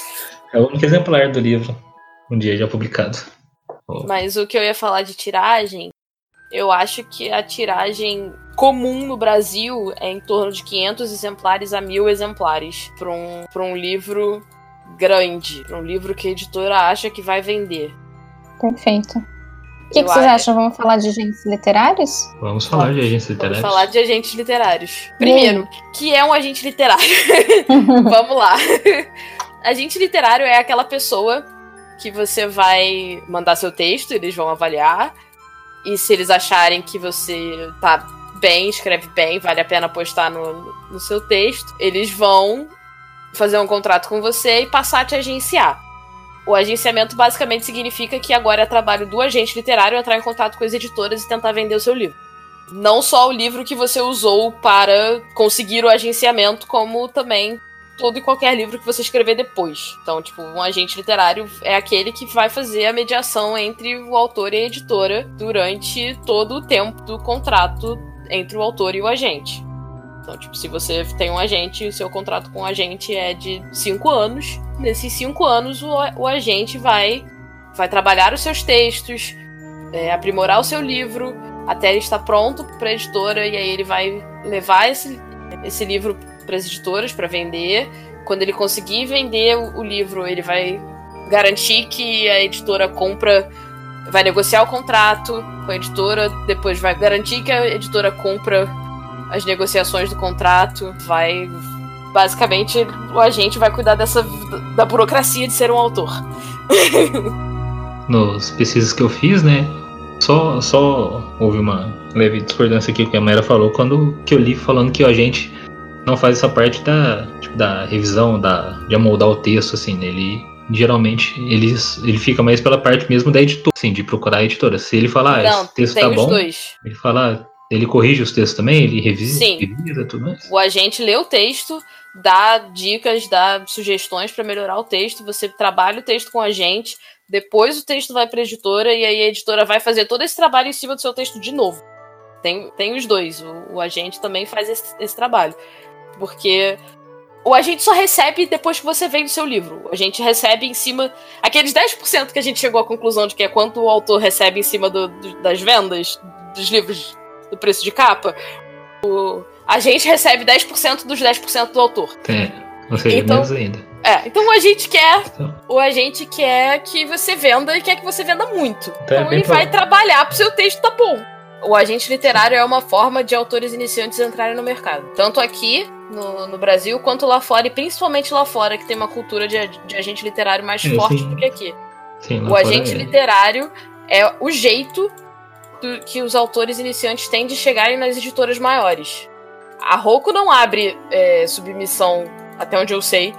é o único exemplar do livro um dia já publicado. Mas o que eu ia falar de tiragem, eu acho que a tiragem comum no Brasil é em torno de 500 exemplares a 1000 exemplares para um, pra um livro grande, um livro que a editora acha que vai vender. Perfeito. O que, que vocês acham? Vamos falar de agentes literários? Vamos falar de agência Vamos literária. falar de agentes literários. Primeiro, que é um agente literário? Vamos lá. Agente literário é aquela pessoa que você vai mandar seu texto, eles vão avaliar. E se eles acharem que você tá bem, escreve bem, vale a pena postar no, no seu texto, eles vão fazer um contrato com você e passar a te agenciar. O agenciamento basicamente significa que agora é trabalho do agente literário entrar em contato com as editoras e tentar vender o seu livro. Não só o livro que você usou para conseguir o agenciamento, como também todo e qualquer livro que você escrever depois. Então, tipo, um agente literário é aquele que vai fazer a mediação entre o autor e a editora durante todo o tempo do contrato entre o autor e o agente. Então, tipo, se você tem um agente, o seu contrato com o agente é de cinco anos, nesses cinco anos o, o agente vai, vai trabalhar os seus textos, é, aprimorar o seu livro, até ele estar pronto para a editora, e aí ele vai levar esse, esse livro para as editoras para vender. Quando ele conseguir vender o, o livro, ele vai garantir que a editora compra, vai negociar o contrato com a editora, depois vai garantir que a editora compra as negociações do contrato, vai basicamente o agente vai cuidar dessa da burocracia de ser um autor. Nos pesquisas que eu fiz, né? Só, só houve uma leve discordância aqui que a Mayra falou quando que eu li falando que o agente não faz essa parte da, tipo, da revisão, da, de amoldar o texto, assim, né? Ele geralmente ele, ele fica mais pela parte mesmo da editora, assim, de procurar a editora. Se ele falar, ah, Não, esse texto tá bom, dois. ele fala, ele corrige os textos também, ele revisa, Sim. revisa tudo mais. O agente lê o texto, dá dicas, dá sugestões para melhorar o texto, você trabalha o texto com o agente, depois o texto vai para a editora e aí a editora vai fazer todo esse trabalho em cima do seu texto de novo. Tem, tem os dois, o, o agente também faz esse, esse trabalho. Porque o agente só recebe depois que você vende o seu livro. O agente recebe em cima. Aqueles 10% que a gente chegou à conclusão de que é quanto o autor recebe em cima do- do- das vendas dos livros do preço de capa. O, a gente recebe 10% dos 10% do autor. É, ou seja, Então- menos ainda. É, então o agente quer. Então, O agente quer que você venda e quer que você venda muito. Então é Então bem ele vai trabalhar pro seu texto tá bom. O agente literário é uma forma de autores iniciantes entrarem no mercado. Tanto aqui no, no Brasil quanto lá fora, e principalmente lá fora, que tem uma cultura de, de agente literário mais É, forte sim. do que aqui. sim, O agente é- literário é o jeito que os autores iniciantes têm de chegarem nas editoras maiores. A Roku não abre é, submissão, até onde eu sei,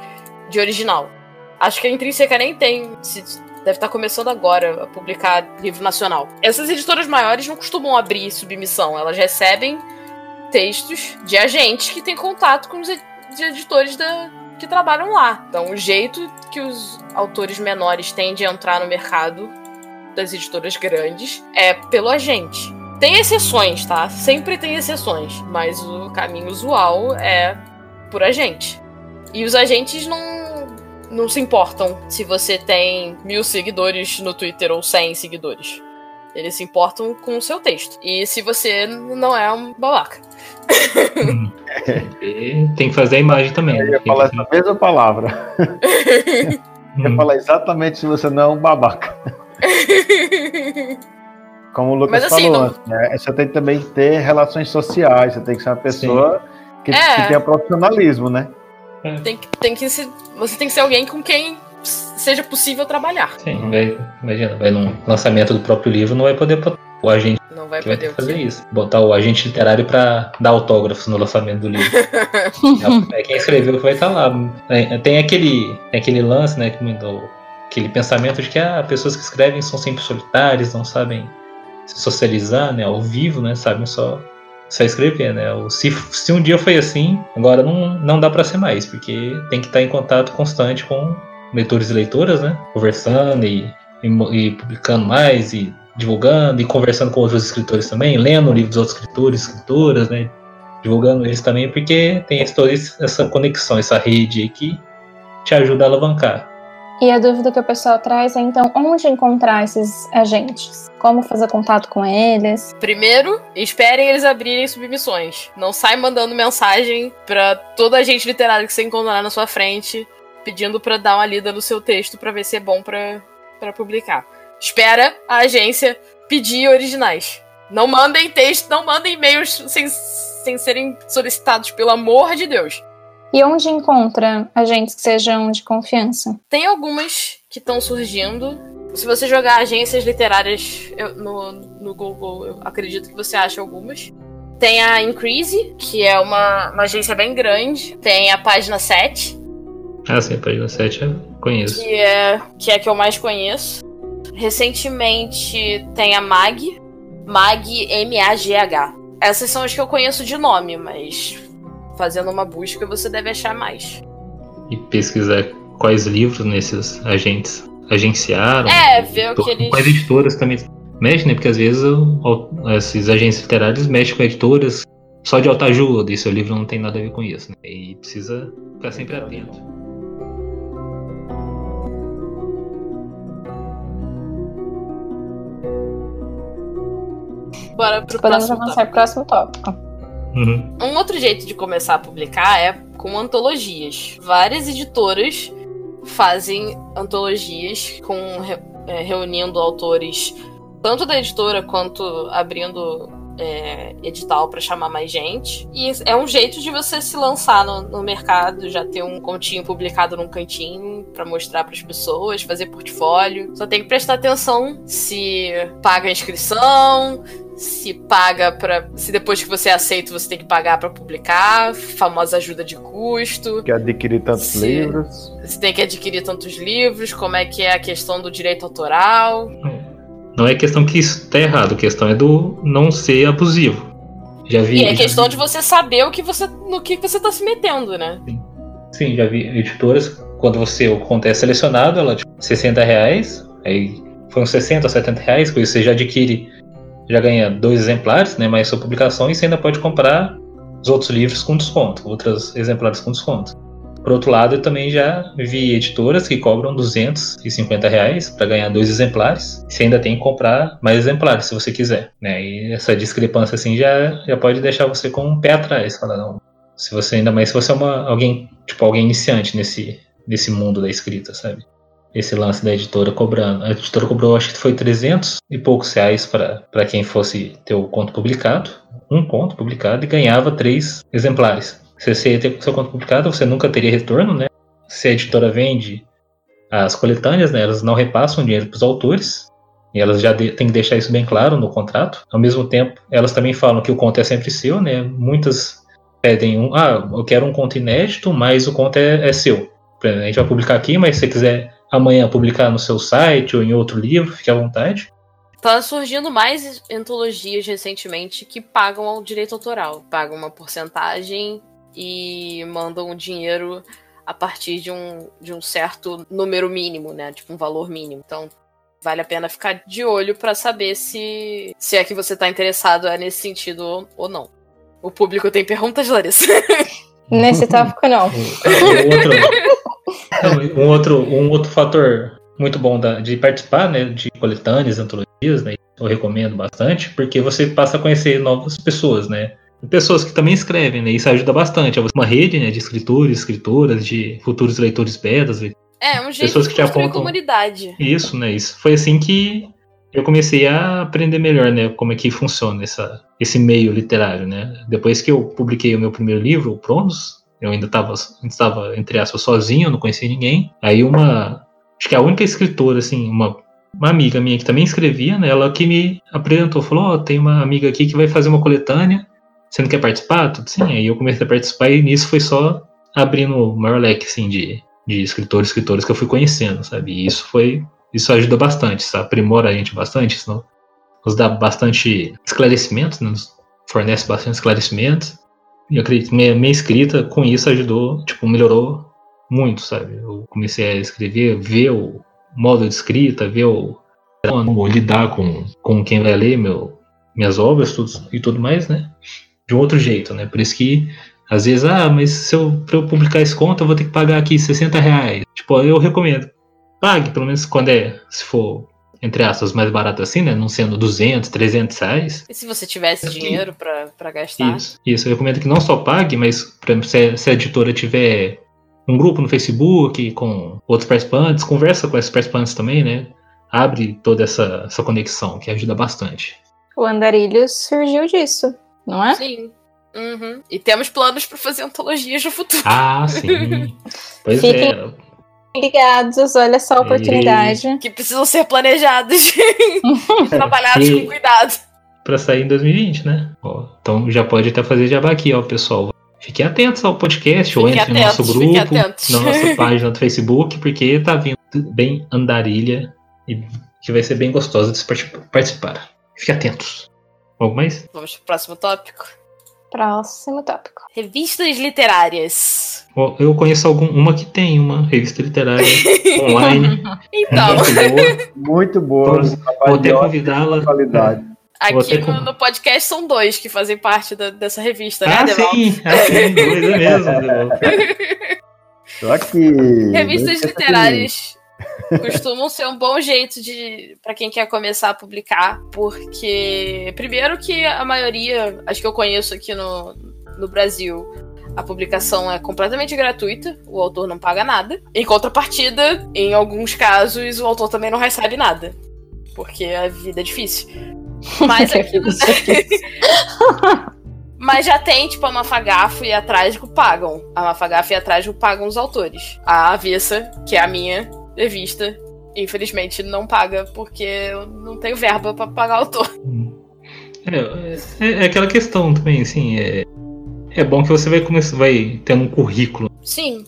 de original. Acho que a Intrínseca nem tem. se- deve estar começando agora a publicar livro nacional. Essas editoras maiores não costumam abrir submissão, elas recebem textos de agentes que têm contato com os editores da, que trabalham lá. Então, o jeito que os autores menores têm de entrar no mercado das editoras grandes é pelo agente. Tem exceções, tá? Sempre tem exceções, mas o caminho usual é por agente. E os agentes não, não se importam se você tem mil seguidores no Twitter ou cem seguidores. Eles se importam com o seu texto. E se você não é um babaca. Tem que fazer a imagem também. Eu né? ia falar essa mesma palavra. Eu ia Hum. falar exatamente se você não é um babaca. Como o Lucas Mas, assim, falou não- antes, né? Você tem também que ter relações sociais, você tem que ser uma pessoa que, É. que tenha profissionalismo, né? tem que, tem que ser, você tem que ser alguém com quem seja possível trabalhar. Sim, vai, imagina, vai num lançamento do próprio livro, não vai poder botar o agente Não vai Que vai poder que fazer isso. Botar o agente literário pra dar autógrafos no lançamento do livro. é quem escreveu que vai estar lá. É, Tem aquele, tem aquele lance, né? que me deu- Aquele pensamento de que ah, pessoas que escrevem são sempre solitárias, não sabem se socializar, né? Ao vivo, né? Sabem só, só escrever, né? Se, se um dia foi assim, agora não, não dá pra ser mais, porque tem que estar em contato constante com leitores e leitoras, né? Conversando e, e e publicando mais e divulgando e conversando com outros escritores também, lendo o livro dos outros escritores, escritoras, né? Divulgando eles também, porque tem esse- essa conexão, essa rede aí que te ajuda a alavancar. E a dúvida que o pessoal traz é então onde encontrar esses agentes? Como fazer contato com eles? Primeiro, esperem eles abrirem submissões. Não sai mandando mensagem pra toda a gente literária que você encontrar na sua frente, pedindo pra dar uma lida no seu texto pra ver se é bom pra publicar. Espera a agência pedir originais. Não mandem texto, não mandem e-mails sem, sem serem solicitados, pelo amor de Deus. E onde encontra agentes que sejam de confiança? Tem algumas que estão surgindo. Se você jogar agências literárias no, no Google, eu acredito que você acha algumas. Tem a Increase, que é uma, uma agência bem grande. Tem a página 7, Ah, sim, a página 7 eu conheço. que é, que é a que eu mais conheço. Recentemente tem a MAG, MAG M-A-G-H. Essas são as que eu conheço de nome, mas fazendo uma busca você deve achar mais. E pesquisar quais livros nesses agentes agenciaram. É, ver o que eles. Quais editoras também mexem, né? Porque às vezes esses agentes literários mexem com editoras só de autoajuda e seu livro não tem nada a ver com isso, né? E precisa ficar sempre atento. Bora pro Podemos próximo avançar para o próximo tópico. Uhum. Um outro jeito de começar a publicar é com antologias. Várias editoras fazem antologias com é, reunindo autores tanto da editora quanto abrindo é, edital para chamar mais gente. E é um jeito de você se lançar no, no mercado, já ter um continho publicado num cantinho para mostrar para as pessoas, fazer portfólio. Só tem que prestar atenção se paga a inscrição, se paga para se depois que você aceita você tem que pagar para publicar, famosa ajuda de custo. Que adquirir tantos Sim. livros. Você tem que adquirir tantos livros, como é que é a questão do direito autoral. Não é questão que isso tá errado, a questão é do não ser abusivo. Já vi. E é questão vi- de você saber o que você, no que você tá se metendo, né? Sim, já vi editoras, quando você o conto é selecionado, ela tipo 60 reais, aí uns 60 ou 70 reais, com isso você já adquire, já ganha dois exemplares, né? Mais sua publicação e você ainda pode comprar os outros livros com desconto, outros exemplares com desconto. Por outro lado, eu também já vi editoras que cobram 250 reais para ganhar dois exemplares. Você ainda tem que comprar mais exemplares se você quiser, né? E essa discrepância assim já, já pode deixar você com um pé atrás, falar não. Se você ainda mais se você é uma alguém tipo alguém iniciante nesse nesse mundo da escrita, sabe? Esse lance da editora cobrando. A editora cobrou, acho que foi 300 e poucos reais para quem fosse ter o conto publicado, um conto publicado, e ganhava três exemplares. Se você ter seu conto publicado, você nunca teria retorno, né? Se a editora vende as coletâneas, né, elas não repassam dinheiro para os autores, e elas já têm que deixar isso bem claro no contrato. Ao mesmo tempo, elas também falam que o conto é sempre seu, né? Muitas pedem um, ah, eu quero um conto inédito, mas o conto é, é seu. A gente vai publicar aqui, mas se você quiser amanhã publicar no seu site ou em outro livro, fique à vontade. Tá surgindo mais antologias recentemente que pagam o direito autoral. Pagam uma porcentagem e mandam o dinheiro a partir de um, de um certo número mínimo, né? Tipo um valor mínimo. Então vale a pena ficar de olho para saber se, se é que você tá interessado é nesse sentido ou, ou não. O público tem perguntas, Larissa? Nesse tópico, não. Um outro, um outro, um outro fator muito bom da, de participar né, de coletâneas, antologias, né, eu recomendo bastante, porque você passa a conhecer novas pessoas, né? Pessoas que também escrevem, né? Isso ajuda bastante. É uma rede né, de escritores, escritoras, de futuros leitores betas. É, um jeito Pessoas de que te construir apontam. comunidade. Isso, né? Isso foi assim que eu comecei a aprender melhor, né? Como é que funciona essa, esse meio literário, né? Depois que eu publiquei o meu primeiro livro, o Pronos, eu ainda estava, estava entre aspas, sozinho, não conhecia ninguém. Aí uma, acho que a única escritora, assim, uma uma amiga minha que também escrevia, né? Ela que me apresentou, falou, ó, oh, tem uma amiga aqui que vai fazer uma coletânea, você não quer participar? Tudo sim. Aí eu comecei a participar e nisso foi só abrindo o maior leque, assim, de, de escritores, escritores que eu fui conhecendo, sabe? E isso foi, isso ajuda bastante, aprimora a gente bastante, isso nos dá bastante esclarecimentos, né? nos fornece bastante esclarecimentos. E eu acredito que minha, minha escrita com isso ajudou, tipo, melhorou muito, sabe? Eu comecei a escrever, ver o modo de escrita, ver o como lidar com, com quem vai ler meu, minhas obras tudo, e tudo mais, né? De um outro jeito, né? Por isso que às vezes, ah, mas se eu, pra eu publicar esse conto, eu vou ter que pagar aqui 60 reais. Tipo, eu recomendo. Pague, pelo menos quando é, se for, entre aspas, mais barato assim, né? Não sendo 200, 300 reais. E se você tivesse dinheiro para gastar? Isso, isso. Eu recomendo que não só pague, mas, por exemplo, se, se a editora tiver um grupo no Facebook com outros participantes, conversa com esses participantes também, né? Abre toda essa, essa conexão, que ajuda bastante. O Andarilhos surgiu disso, não é? Sim. Uhum. E temos planos para fazer antologias no futuro. Ah, sim. pois Fiquem é. ligados, olha só a oportunidade. Que precisam ser planejados e trabalhados E- com cuidado. Pra sair em 2020, né? Ó, então já pode até fazer jabá aqui, ó, pessoal. Fiquem atentos ao podcast ou entre no nosso atentos, grupo, atentos. na nossa página do Facebook, porque tá vindo bem andarilha e que vai ser bem gostoso de se parti- participar. Fiquem atentos. Algo mais? Vamos pro próximo tópico. Próximo tópico. Revistas literárias. Eu conheço algum, uma que tem uma revista literária online. Então, muito boa. Muito boa. Trabalho Vou até convidá-la. aqui no, no podcast são dois que fazem parte da- dessa revista, né, Ah, Deval? sim, ah, sim, dois é mesmo. Só que. Revistas literárias costumam ser um bom jeito de para quem quer começar a publicar, porque primeiro que a maioria, acho que eu conheço aqui no, no Brasil, a publicação é completamente gratuita, o autor não paga nada. Em contrapartida, em alguns casos, o autor também não recebe nada, porque a vida é difícil. Mas aqui no... Mas já tem, tipo, a Mafagafo e a Trágico pagam. A Mafagafo e a Trágico pagam os autores. A Avessa, que é a minha revista, infelizmente não paga, porque eu não tenho verba pra pagar o autor. É, é, é aquela questão também, assim, é, é bom que você vai começar, vai tendo um currículo. Sim.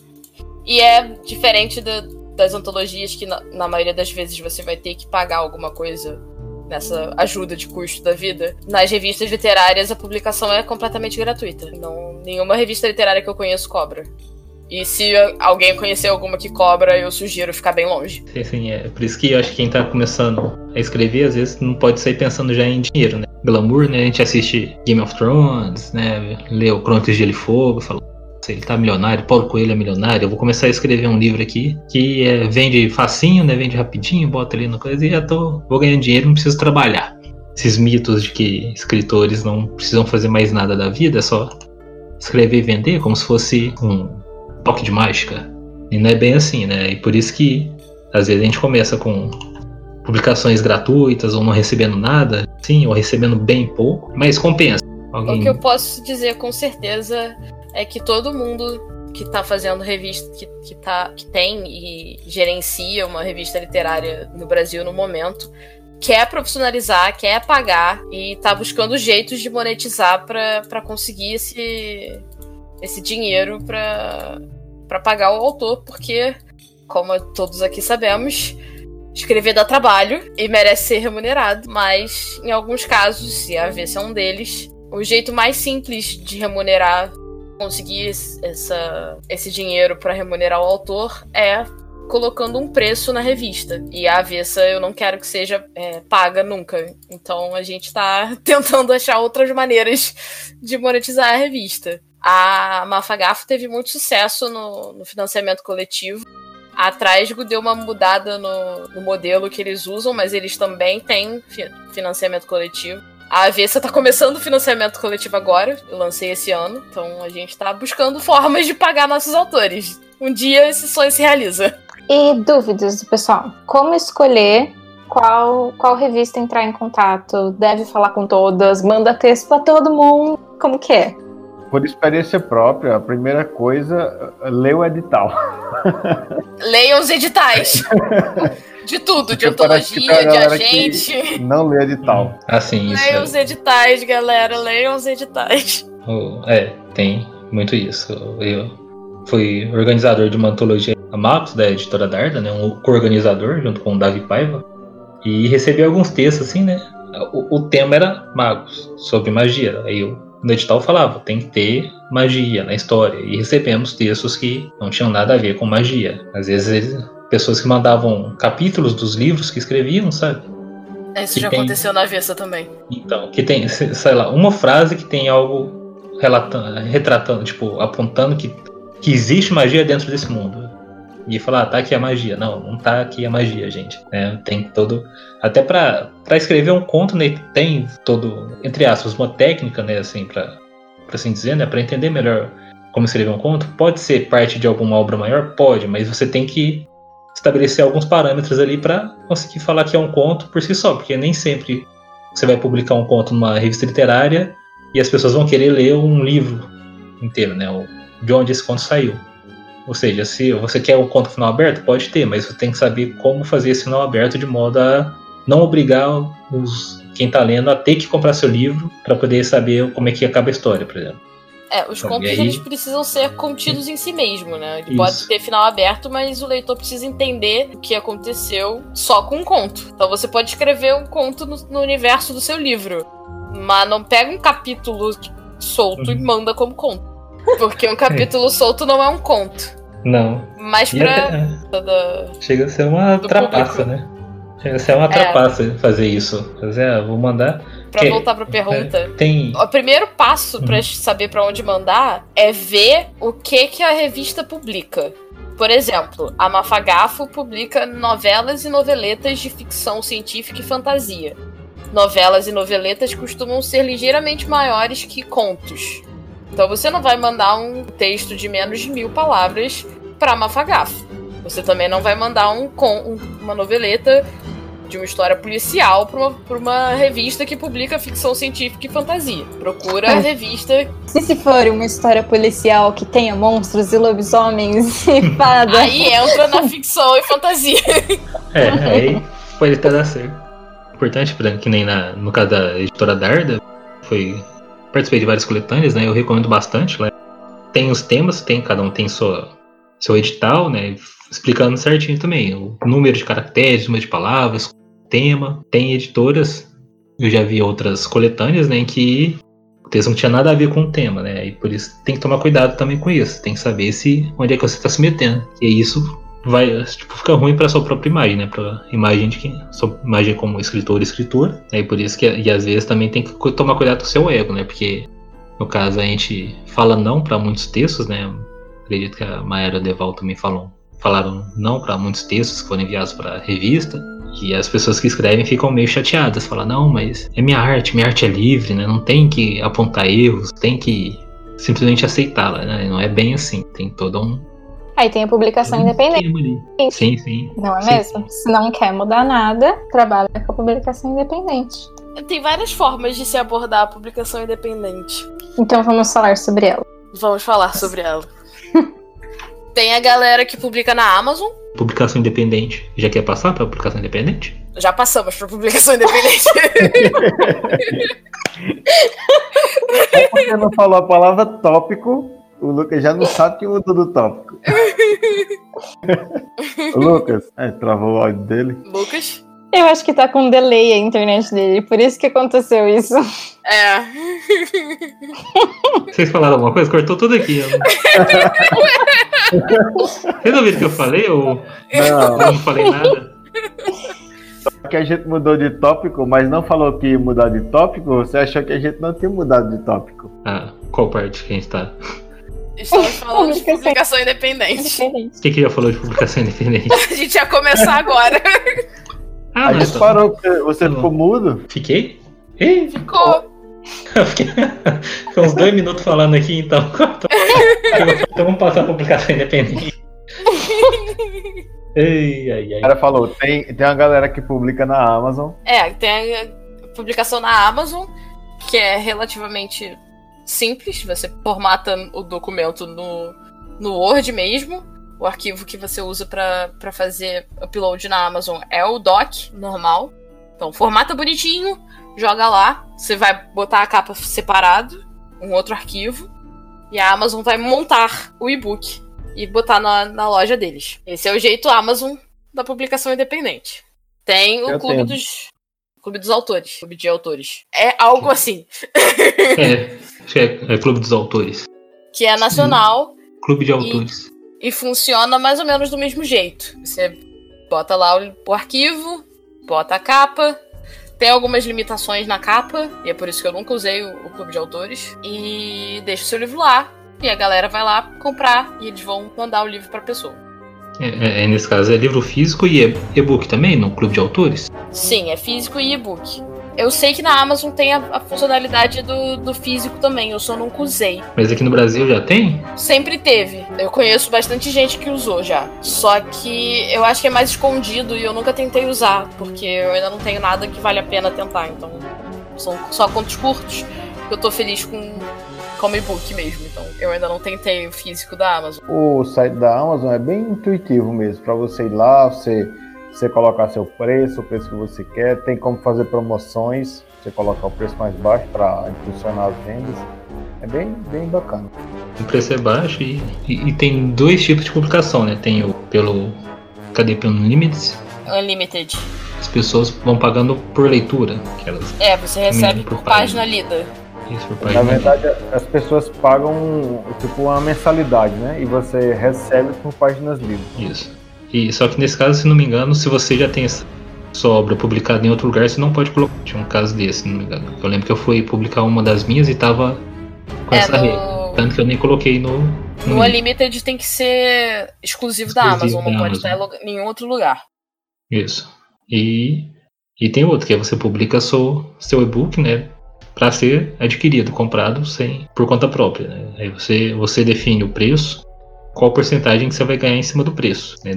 E é diferente da- das antologias que, na, na maioria das vezes, você vai ter que pagar alguma coisa nessa ajuda de custo da vida. Nas revistas literárias, a publicação é completamente gratuita. Não, nenhuma revista literária que eu conheço cobra. E se alguém conhecer alguma que cobra, eu sugiro ficar bem longe. Assim, é por isso que eu acho que quem tá começando a escrever, às vezes, não pode sair pensando já em dinheiro, né? Glamour, né? A gente assiste Game of Thrones, né? Lê o Crônicas de Gelo e Fogo, fala, "Nossa, ele tá milionário, Paulo Coelho é milionário, eu vou começar a escrever um livro aqui que é, vende facinho, né? Vende rapidinho, bota ali no coisa e já tô, vou ganhando dinheiro, não preciso trabalhar. Esses mitos de que escritores não precisam fazer mais nada da vida, é só escrever e vender, como se fosse um toque de mágica. E não é bem assim, né? E por isso que às vezes a gente começa com publicações gratuitas ou não recebendo nada, sim, ou recebendo bem pouco, mas compensa. Alguém O que eu posso dizer com certeza é que todo mundo que tá fazendo revista, que, que, tá, que tem e gerencia uma revista literária no Brasil no momento, quer profissionalizar, quer pagar e tá buscando jeitos de monetizar para conseguir esse, esse dinheiro para pagar o autor, porque, como todos aqui sabemos, escrever dá trabalho e merece ser remunerado, mas em alguns casos, e a ver é um deles, o jeito mais simples de remunerar, conseguir essa, esse dinheiro para remunerar o autor é colocando um preço na revista. E a avessa eu não quero que seja é, paga nunca. Então a gente tá tentando achar outras maneiras de monetizar a revista. A Mafagafo teve muito sucesso no, no financiamento coletivo. A Trasgo deu uma mudada no, no, modelo que eles usam, mas eles também têm fi financiamento coletivo. A Avessa tá começando o financiamento coletivo agora, eu lancei esse ano, então a gente tá buscando formas de pagar nossos autores. Um dia esse sonho se realiza. E dúvidas do pessoal? Como escolher qual, qual revista entrar em contato? Deve falar com todas? Manda texto pra todo mundo? Como que é? Por experiência própria, a primeira coisa, lê o edital. Leiam os editais. De tudo, de Porque tem de agente. Não lê edital. Assim, isso. Leiam é- os editais, galera. Leiam os editais. O- É, tem muito isso. Eu fui organizador de uma antologia a Magos, da editora Darda, né? Um co-organizador, junto com o Davi Paiva. E recebi alguns textos, assim, né? O, o tema era Magos, sobre magia. Aí eu, no edital falava, tem que ter magia na história. E recebemos textos que não tinham nada a ver com magia. Às vezes, eles- pessoas que mandavam capítulos dos livros que escreviam, sabe? Isso Que já tem- aconteceu na Vessa também. Então, que tem, se- sei lá, uma frase que tem algo relatando, retratando, tipo, apontando que, que existe magia dentro desse mundo. E falar, ah, tá aqui a magia. Não, não tá aqui a magia, gente. É, tem todo. Até pra, pra escrever um conto, né, tem todo, entre aspas, uma técnica, né, assim, pra, pra assim dizer, né, pra entender melhor como escrever um conto. Pode ser parte de alguma obra maior? Pode, mas você tem que estabelecer alguns parâmetros ali pra conseguir falar que é um conto por si só, porque nem sempre você vai publicar um conto numa revista literária e as pessoas vão querer ler um livro inteiro, né? De onde esse conto saiu. Ou seja, se você quer um conto final aberto, pode ter, mas você tem que saber como fazer esse final aberto de modo a não obrigar os, quem está lendo a ter que comprar seu livro para poder saber como é que acaba a história, por exemplo. É, os Então, contos e aí- eles precisam ser contidos em si mesmo, né? Ele Isso. pode ter final aberto, mas o leitor precisa entender o que aconteceu só com um conto. Então você pode escrever um conto no, no universo do seu livro, mas não pega um capítulo solto e Uhum. manda como conto. Porque um capítulo solto não é um conto. Não. Mas E pra. até- da- chega a ser uma Do trapaça, público. né? Chega a ser uma É. trapaça fazer isso. Fazer, ah, vou mandar. pra Que- voltar pra pergunta. Tem. O primeiro passo pra Uhum. saber pra onde mandar é ver o que que a revista publica. Por exemplo, a Mafagafo publica novelas e noveletas de ficção científica e fantasia. Novelas e noveletas costumam ser ligeiramente maiores que contos. Então você não vai mandar um texto de menos de mil palavras pra Mafagafo. Você também não vai mandar um, con- um- uma noveleta de uma história policial pra uma, pra uma revista que publica ficção científica e fantasia. Procura a Mas- revista. E se for uma história policial que tenha monstros e lobisomens e fadas? Aí entra na ficção e fantasia. É, aí pode até dar certo. Importante, que nem na, no caso da editora Darda, foi. Participei de várias coletâneas, né? Eu recomendo bastante. Lá. Tem os temas, tem, cada um tem sua, seu edital, né? Explicando certinho também. O número de caracteres, número de palavras, tema. Tem editoras, eu já vi outras coletâneas, né? Em que o texto não tinha nada a ver com o tema, né? E por isso tem que tomar cuidado também com isso. Tem que saber se onde é que você está se metendo. E isso vai tipo, fica ruim para sua própria imagem, né? Para imagem de quem, sua imagem como escritor e escritora. Aí por isso que e às vezes também tem que tomar cuidado com o seu ego, né? Porque no caso a gente fala não para muitos textos, né? Acredito que a Maera Deval também falou, falaram não para muitos textos que foram enviados para revista. E as pessoas que escrevem ficam meio chateadas, falam, não, mas é minha arte, minha arte é livre, né? Não tem que apontar erros, tem que simplesmente aceitá-la, né? Não é bem assim, tem todo um Aí tem a publicação independente, esquema ali. Sim, sim. não é Sim, mesmo? Se não quer mudar nada, trabalha com a publicação independente. Tem várias formas de se abordar a publicação independente. Então vamos falar sobre ela. Vamos falar sobre ela. Tem a galera que publica na Amazon. Publicação independente. Já quer passar para publicação independente? Já passamos pra publicação independente. Só porque não falou a palavra tópico, o Lucas já não sabe que mudou do tópico. Lucas, é, travou o áudio dele. Lucas? Eu acho que tá com delay a internet dele, por isso que aconteceu isso. É. Vocês falaram alguma coisa? Cortou tudo aqui. Vocês ouviram o que eu falei ou Não, eu não falei nada? que a gente mudou de tópico, mas não falou que ia mudar de tópico, você achou que a gente não tinha mudado de tópico. Ah, qual parte que a gente tá? Estamos falando de Publicação. independente. O que, que já falou de publicação independente? A gente ia começar agora. Ah, a gente então. parou, porque você Tá ficou mudo. Fiquei? Ih, Ficou. Foi uns dois minutos falando aqui, então. então vamos passar pra publicação independente. Ei, ai, O ai. cara falou, tem, tem uma galera que publica na Amazon. É, tem a publicação na Amazon, que é relativamente simples. Você formata o documento no, no Word mesmo. O arquivo que você usa para fazer upload na Amazon é o doc normal. Então, formata bonitinho, joga lá. Você vai botar a capa separado, um outro arquivo. E a Amazon vai montar o e-book e botar na, na loja deles. Esse é o jeito Amazon da publicação independente. Tem o Eu clube tenho. dos. Clube dos autores. Clube de autores. É algo assim. É, acho que é, é Clube dos Autores. Que é nacional Clube de Autores. E funciona mais ou menos do mesmo jeito. Você bota lá o, o arquivo, bota a capa. Tem algumas limitações na capa, e é por isso que eu nunca usei o, o clube de autores. E deixa o seu livro lá, e a galera vai lá comprar, e eles vão mandar o livro pra pessoa. É, é, é, nesse caso é livro físico e e- e-book também, no Clube de Autores? Sim, é físico e e-book. Eu sei que na Amazon tem a, a funcionalidade do, do físico também, eu só nunca usei. Mas aqui no Brasil já tem? Sempre teve. Eu conheço bastante gente que usou já. Só que eu acho que é mais escondido e eu nunca tentei usar, porque eu ainda não tenho nada que vale a pena tentar. Então, são só contos curtos. Eu tô feliz com como e-book mesmo. Então, eu ainda não tentei o físico da Amazon. O site da Amazon é bem intuitivo mesmo, para você ir lá, você, você colocar seu preço, o preço que você quer, tem como fazer promoções, você colocar o preço mais baixo para impulsionar as vendas. É bem, bem bacana. O preço é baixo e, e- e tem dois tipos de publicação, né? Tem o pelo. Cadê? Pelo Unlimited. Unlimited. As pessoas vão pagando por leitura. Que elas, É, você recebe por por página lida. isso por Na página. verdade, as pessoas pagam tipo uma mensalidade, né? E você recebe por páginas livres. Isso. E, só que nesse caso, se não me engano, se você já tem essa sua obra publicada em outro lugar, você não pode colocar. Tinha um caso desse, se não me engano. Eu lembro que eu fui publicar uma das minhas e tava com É, essa regra. no, Tanto que eu nem coloquei no. no no Unlimited tem que ser exclusivo, da Exclusivo Amazon, não da pode Amazon. estar em nenhum outro lugar. Isso. E, e tem outro, que é você publica seu, seu e-book, né? Para ser adquirido, comprado sem, por conta própria. Né? Aí você, você define o preço, qual porcentagem que você vai ganhar em cima do preço. Né?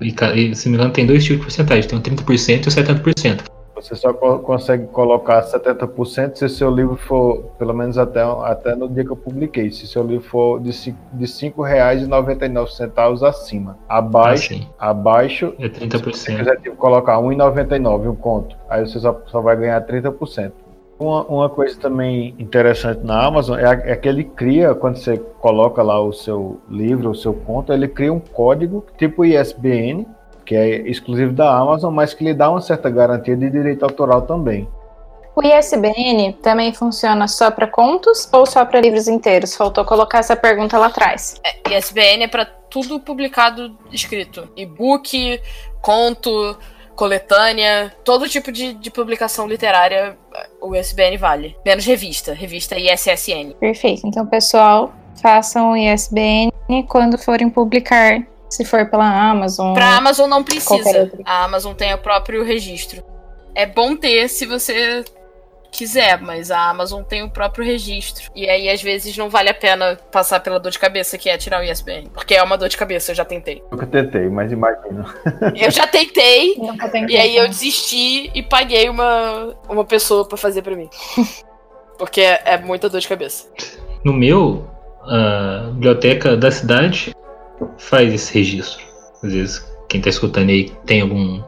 E, e, se não me engano, tem dois tipos de porcentagem: tem o 30% e o 70%. Você só co- consegue colocar 70% se seu livro for, pelo menos até, até no dia que eu publiquei, se seu livro for de R$ 5,99 acima. Abaixo, Assim, abaixo é Se você 30%. quiser tipo, colocar R$ 1,99 um conto, aí você só, só vai ganhar 30%. Uma, uma coisa também interessante na Amazon é, é que ele cria, quando você coloca lá o seu livro, o seu conto, ele cria um código tipo ISBN, que é exclusivo da Amazon, mas que lhe dá uma certa garantia de direito autoral também. O ISBN também funciona só para contos ou só para livros inteiros? Faltou colocar essa pergunta lá atrás. ISBN é pra tudo publicado escrito: e-book, conto, coletânea, todo tipo de, de publicação literária, o ISBN vale. Menos revista, revista ISSN. Perfeito. Então, pessoal, façam o ISBN quando forem publicar, se for pela Amazon. Pra Amazon não precisa. A Amazon tem o próprio registro. É bom ter se você quiser, mas a Amazon tem o próprio registro. E aí, às vezes, não vale a pena passar pela dor de cabeça que é tirar o ISBN. Porque é uma dor de cabeça, eu já tentei. Nunca tentei, mas imagino. Eu já tentei, Nunca tem E aí eu desisti e paguei uma, uma pessoa pra fazer pra mim. Porque é, é muita dor de cabeça. No meu, a biblioteca da cidade faz esse registro. Às vezes, quem está escutando aí tem algum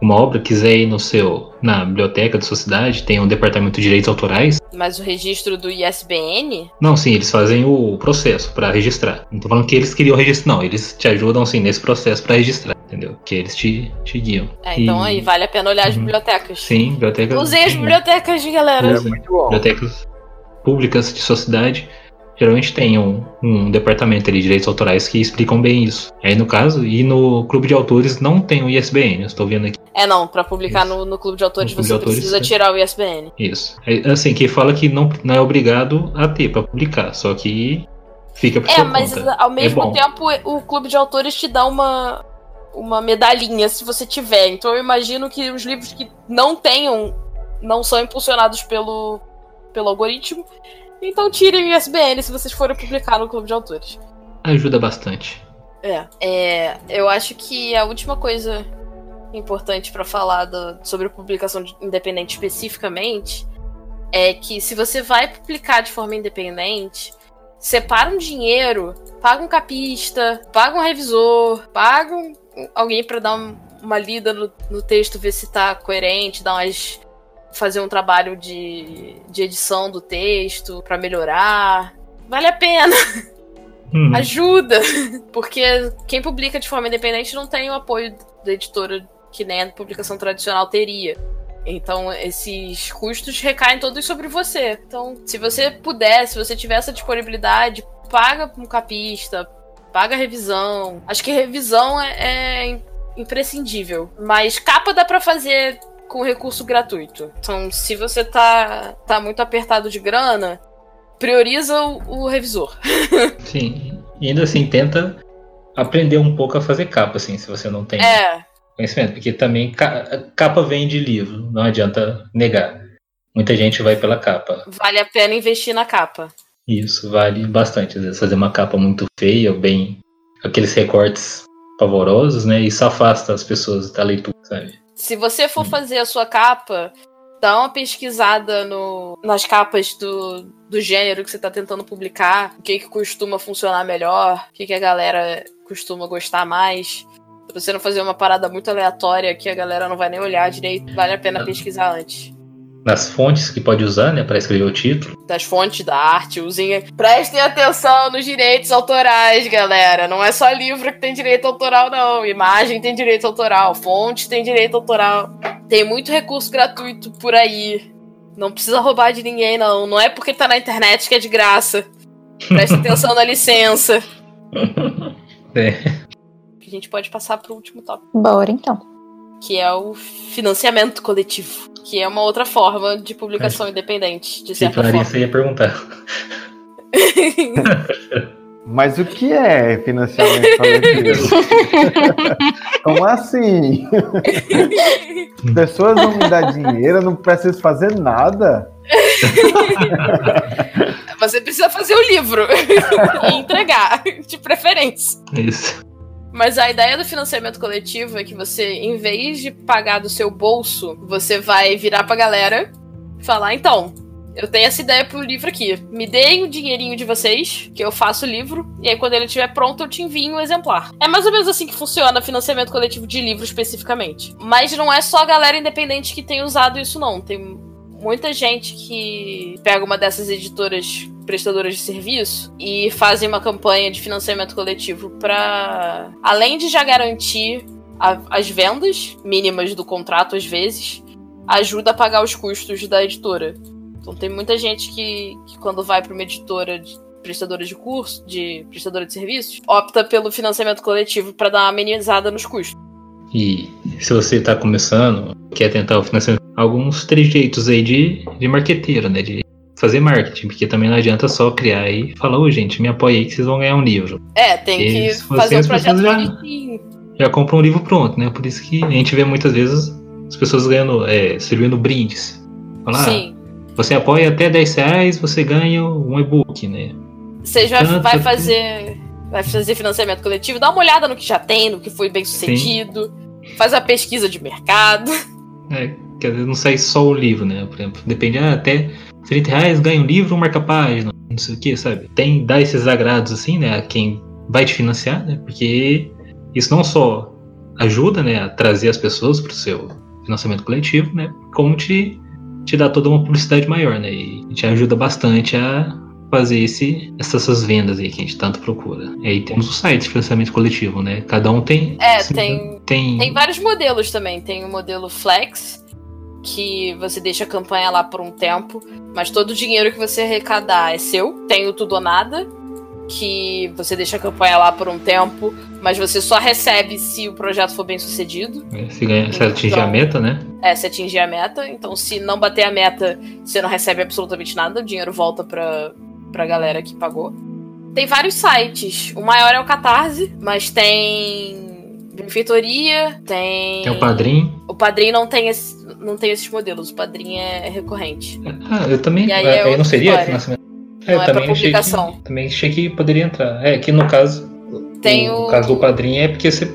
uma obra, quiser ir no seu, na biblioteca da sua cidade, tem um departamento de direitos autorais. Mas o registro do ISBN, Não, sim, eles fazem o processo para registrar. Não tô falando que eles queriam registrar, não. Eles te ajudam, sim, nesse processo para registrar, entendeu? Que eles te, te guiam. é, então E- aí vale a pena olhar as Uhum. bibliotecas. Sim, biblioteca. Usei as bibliotecas, galera. É muito bom. bibliotecas públicas de sua cidade geralmente tem um, um departamento ali de direitos autorais que explicam bem isso. Aí no caso, e no clube de autores não tem o ISBN, eu estou vendo aqui É não, pra publicar no, no clube de autores No você de precisa é. tirar o ISBN. isso. É, assim, que fala que não, não é obrigado a ter para publicar, só que fica por É, mas conta. ao mesmo bom. tempo o clube de autores te dá uma, uma medalhinha se você tiver. Então eu imagino que os livros que não tenham, não são impulsionados pelo, pelo algoritmo. Então tirem o ISBN se vocês forem publicar no clube de autores. Ajuda bastante. É, é, eu acho que a última coisa importante pra falar do- sobre publicação de- independente especificamente é que se você vai publicar de forma independente, separa um dinheiro, paga um capista, paga um revisor, paga um, alguém para dar um, uma lida no, no, texto, ver se tá coerente, dar umas fazer um trabalho de, de edição do texto para melhorar. Vale a pena. Hum. Ajuda! Porque quem publica de forma independente não tem o apoio da editora que nem a publicação tradicional teria. Então, esses custos recaem todos sobre você. Então, se você puder, se você tiver essa disponibilidade, paga um capista, paga revisão. Acho que revisão é, é imprescindível. Mas capa dá para fazer com recurso gratuito. Então, se você tá, tá muito apertado de grana, prioriza o, o revisor. Sim. E ainda assim, tenta aprender um pouco a fazer capa, assim, se você não tem. É conhecimento, porque também capa vem de livro, não adianta negar. Muita gente vai pela capa. Vale a pena investir na capa. Isso, vale bastante. Às vezes fazer uma capa muito feia, bem. aqueles recortes pavorosos, né? Isso afasta as pessoas da leitura, sabe? Se você for hum. fazer a sua capa, dá uma pesquisada no, nas capas do, do gênero que você está tentando publicar, o que, que costuma funcionar melhor, o que, que a galera costuma gostar mais você não fazer uma parada muito aleatória que a galera não vai nem olhar direito, vale a pena pesquisar antes. Das fontes que pode usar, né, para escrever o título. Das fontes da arte, usem. Prestem atenção nos direitos autorais, galera. Não é só livro que tem direito autoral, não. Imagem tem direito autoral, fonte tem direito autoral. Tem muito recurso gratuito por aí. Não precisa roubar de ninguém, não. Não é porque tá na internet que é de graça. Preste atenção na licença. É que a gente pode passar para o último tópico. Bora então. Que é o financiamento coletivo, que é uma outra forma de publicação independente, de certa que forma. ia perguntar. Mas o que é financiamento coletivo? Como assim? Pessoas vão me dar dinheiro, eu não preciso fazer nada? Você precisa fazer o livro e entregar, de preferência. Isso. Mas a ideia do financiamento coletivo é que você, em vez de pagar do seu bolso, você vai virar pra galera e falar: então, eu tenho essa ideia pro livro aqui. Me deem o dinheirinho de vocês, que eu faço o livro, e aí quando ele estiver pronto, eu te envio um exemplar. É mais ou menos assim que funciona financiamento coletivo de livro especificamente. Mas não é só a galera independente que tem usado isso, não. Tem muita gente que pega uma dessas editoras prestadoras de serviço e fazem uma campanha de financiamento coletivo para, além de já garantir a, as vendas mínimas do contrato às vezes, ajuda a pagar os custos da editora. Então tem muita gente que, que quando vai para uma editora de, prestadora de curso, de prestadora de serviços, opta pelo financiamento coletivo para dar uma amenizada nos custos. E se você está começando, quer tentar o financiamento, alguns trejeitos aí de, de marqueteiro, né? De fazer marketing, porque também não adianta só criar e falar, ô gente, me apoia aí que vocês vão ganhar um livro. É, tem que fazer um projeto já, bonitinho. Já compram um livro pronto, né? Por isso que a gente vê muitas vezes as pessoas ganhando, é, servindo brindes. Falar, Sim. Ah, você apoia até 10 reais, você ganha um e-book, né? Você já Tanto vai fazer. Vai fazer financiamento coletivo, dá uma olhada no que já tem, no que foi bem sucedido, Sim. faz a pesquisa de mercado. É, quer dizer, não sai só o livro, né? Por exemplo, depende ah, até 30 reais ganha um livro, um marca-página, não sei o que, sabe? Tem, dá esses agrados assim, né, a quem vai te financiar, né? Porque isso não só ajuda, né, a trazer as pessoas para o seu financiamento coletivo, né, como te, te dá toda uma publicidade maior, né, e te ajuda bastante a fazer esse, essas vendas aí que a gente tanto procura. E aí temos o site de financiamento coletivo, né? Cada um tem. É, tem, tem. Tem vários modelos também. Tem o modelo Flex, que você deixa a campanha lá por um tempo, mas todo o dinheiro que você arrecadar é seu. Tem o tudo ou nada, que você deixa a campanha lá por um tempo, mas você só recebe se o projeto for bem sucedido. É, se, ganha, se atingir a então, meta, né? É, se atingir a meta. Então, se não bater a meta, você não recebe absolutamente nada, o dinheiro volta pra, pra galera que pagou. Tem vários sites. O maior é o Catarse, mas tem benfeitoria, tem. Tem o padrinho. O padrinho não tem, esse, não tem esses modelos, o padrinho é recorrente. Ah, eu também. E aí, é, aí não seria financiamento. É, não eu é também achei, que, também achei que poderia entrar. É que no caso. Tem o, o... caso do padrinho é porque você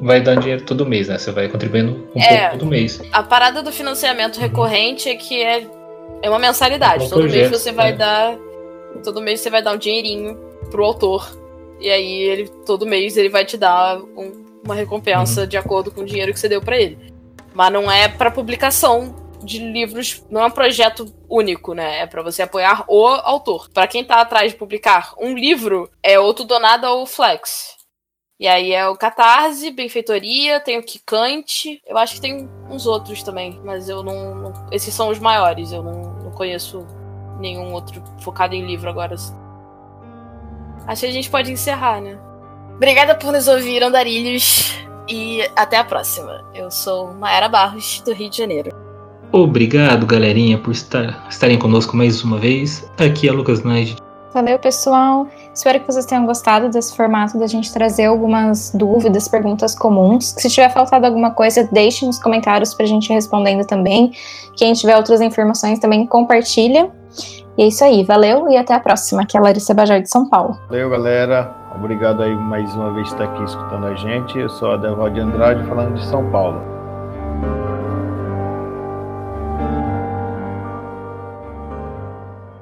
vai dando dinheiro todo mês, né? Você vai contribuindo um é, pouco todo mês. A parada do financiamento recorrente é que é, é uma mensalidade. É um todo projeto, mês você vai é. dar todo mês você vai dar um dinheirinho pro autor. E aí ele todo mês ele vai te dar um, uma recompensa uhum. de acordo com o dinheiro que você deu para ele. Mas não é para publicação de livros, não é um projeto único, né? É para você apoiar o autor. Para quem tá atrás de publicar um livro, é outro donado ao Flex. E aí é o Catarse, Benfeitoria, tem o Kikante, eu acho que tem uns outros também, mas eu não. não esses são os maiores, eu não, não conheço nenhum outro focado em livro agora. Acho que a gente pode encerrar, né? Obrigada por nos ouvir, andarilhos, e até a próxima. Eu sou Maera Barros, do Rio de Janeiro. Obrigado, galerinha, por estar, estarem conosco mais uma vez. Aqui é Lucas Naid. Valeu, pessoal. Espero que vocês tenham gostado desse formato da gente trazer algumas dúvidas, perguntas comuns. Se tiver faltado alguma coisa, deixe nos comentários para a gente respondendo também. Quem tiver outras informações também compartilha. E é isso aí, valeu e até a próxima. Aqui é a Larissa Bajar de São Paulo. Valeu, galera. Obrigado aí mais uma vez por estar aqui escutando a gente. Eu sou a de Andrade, falando de São Paulo.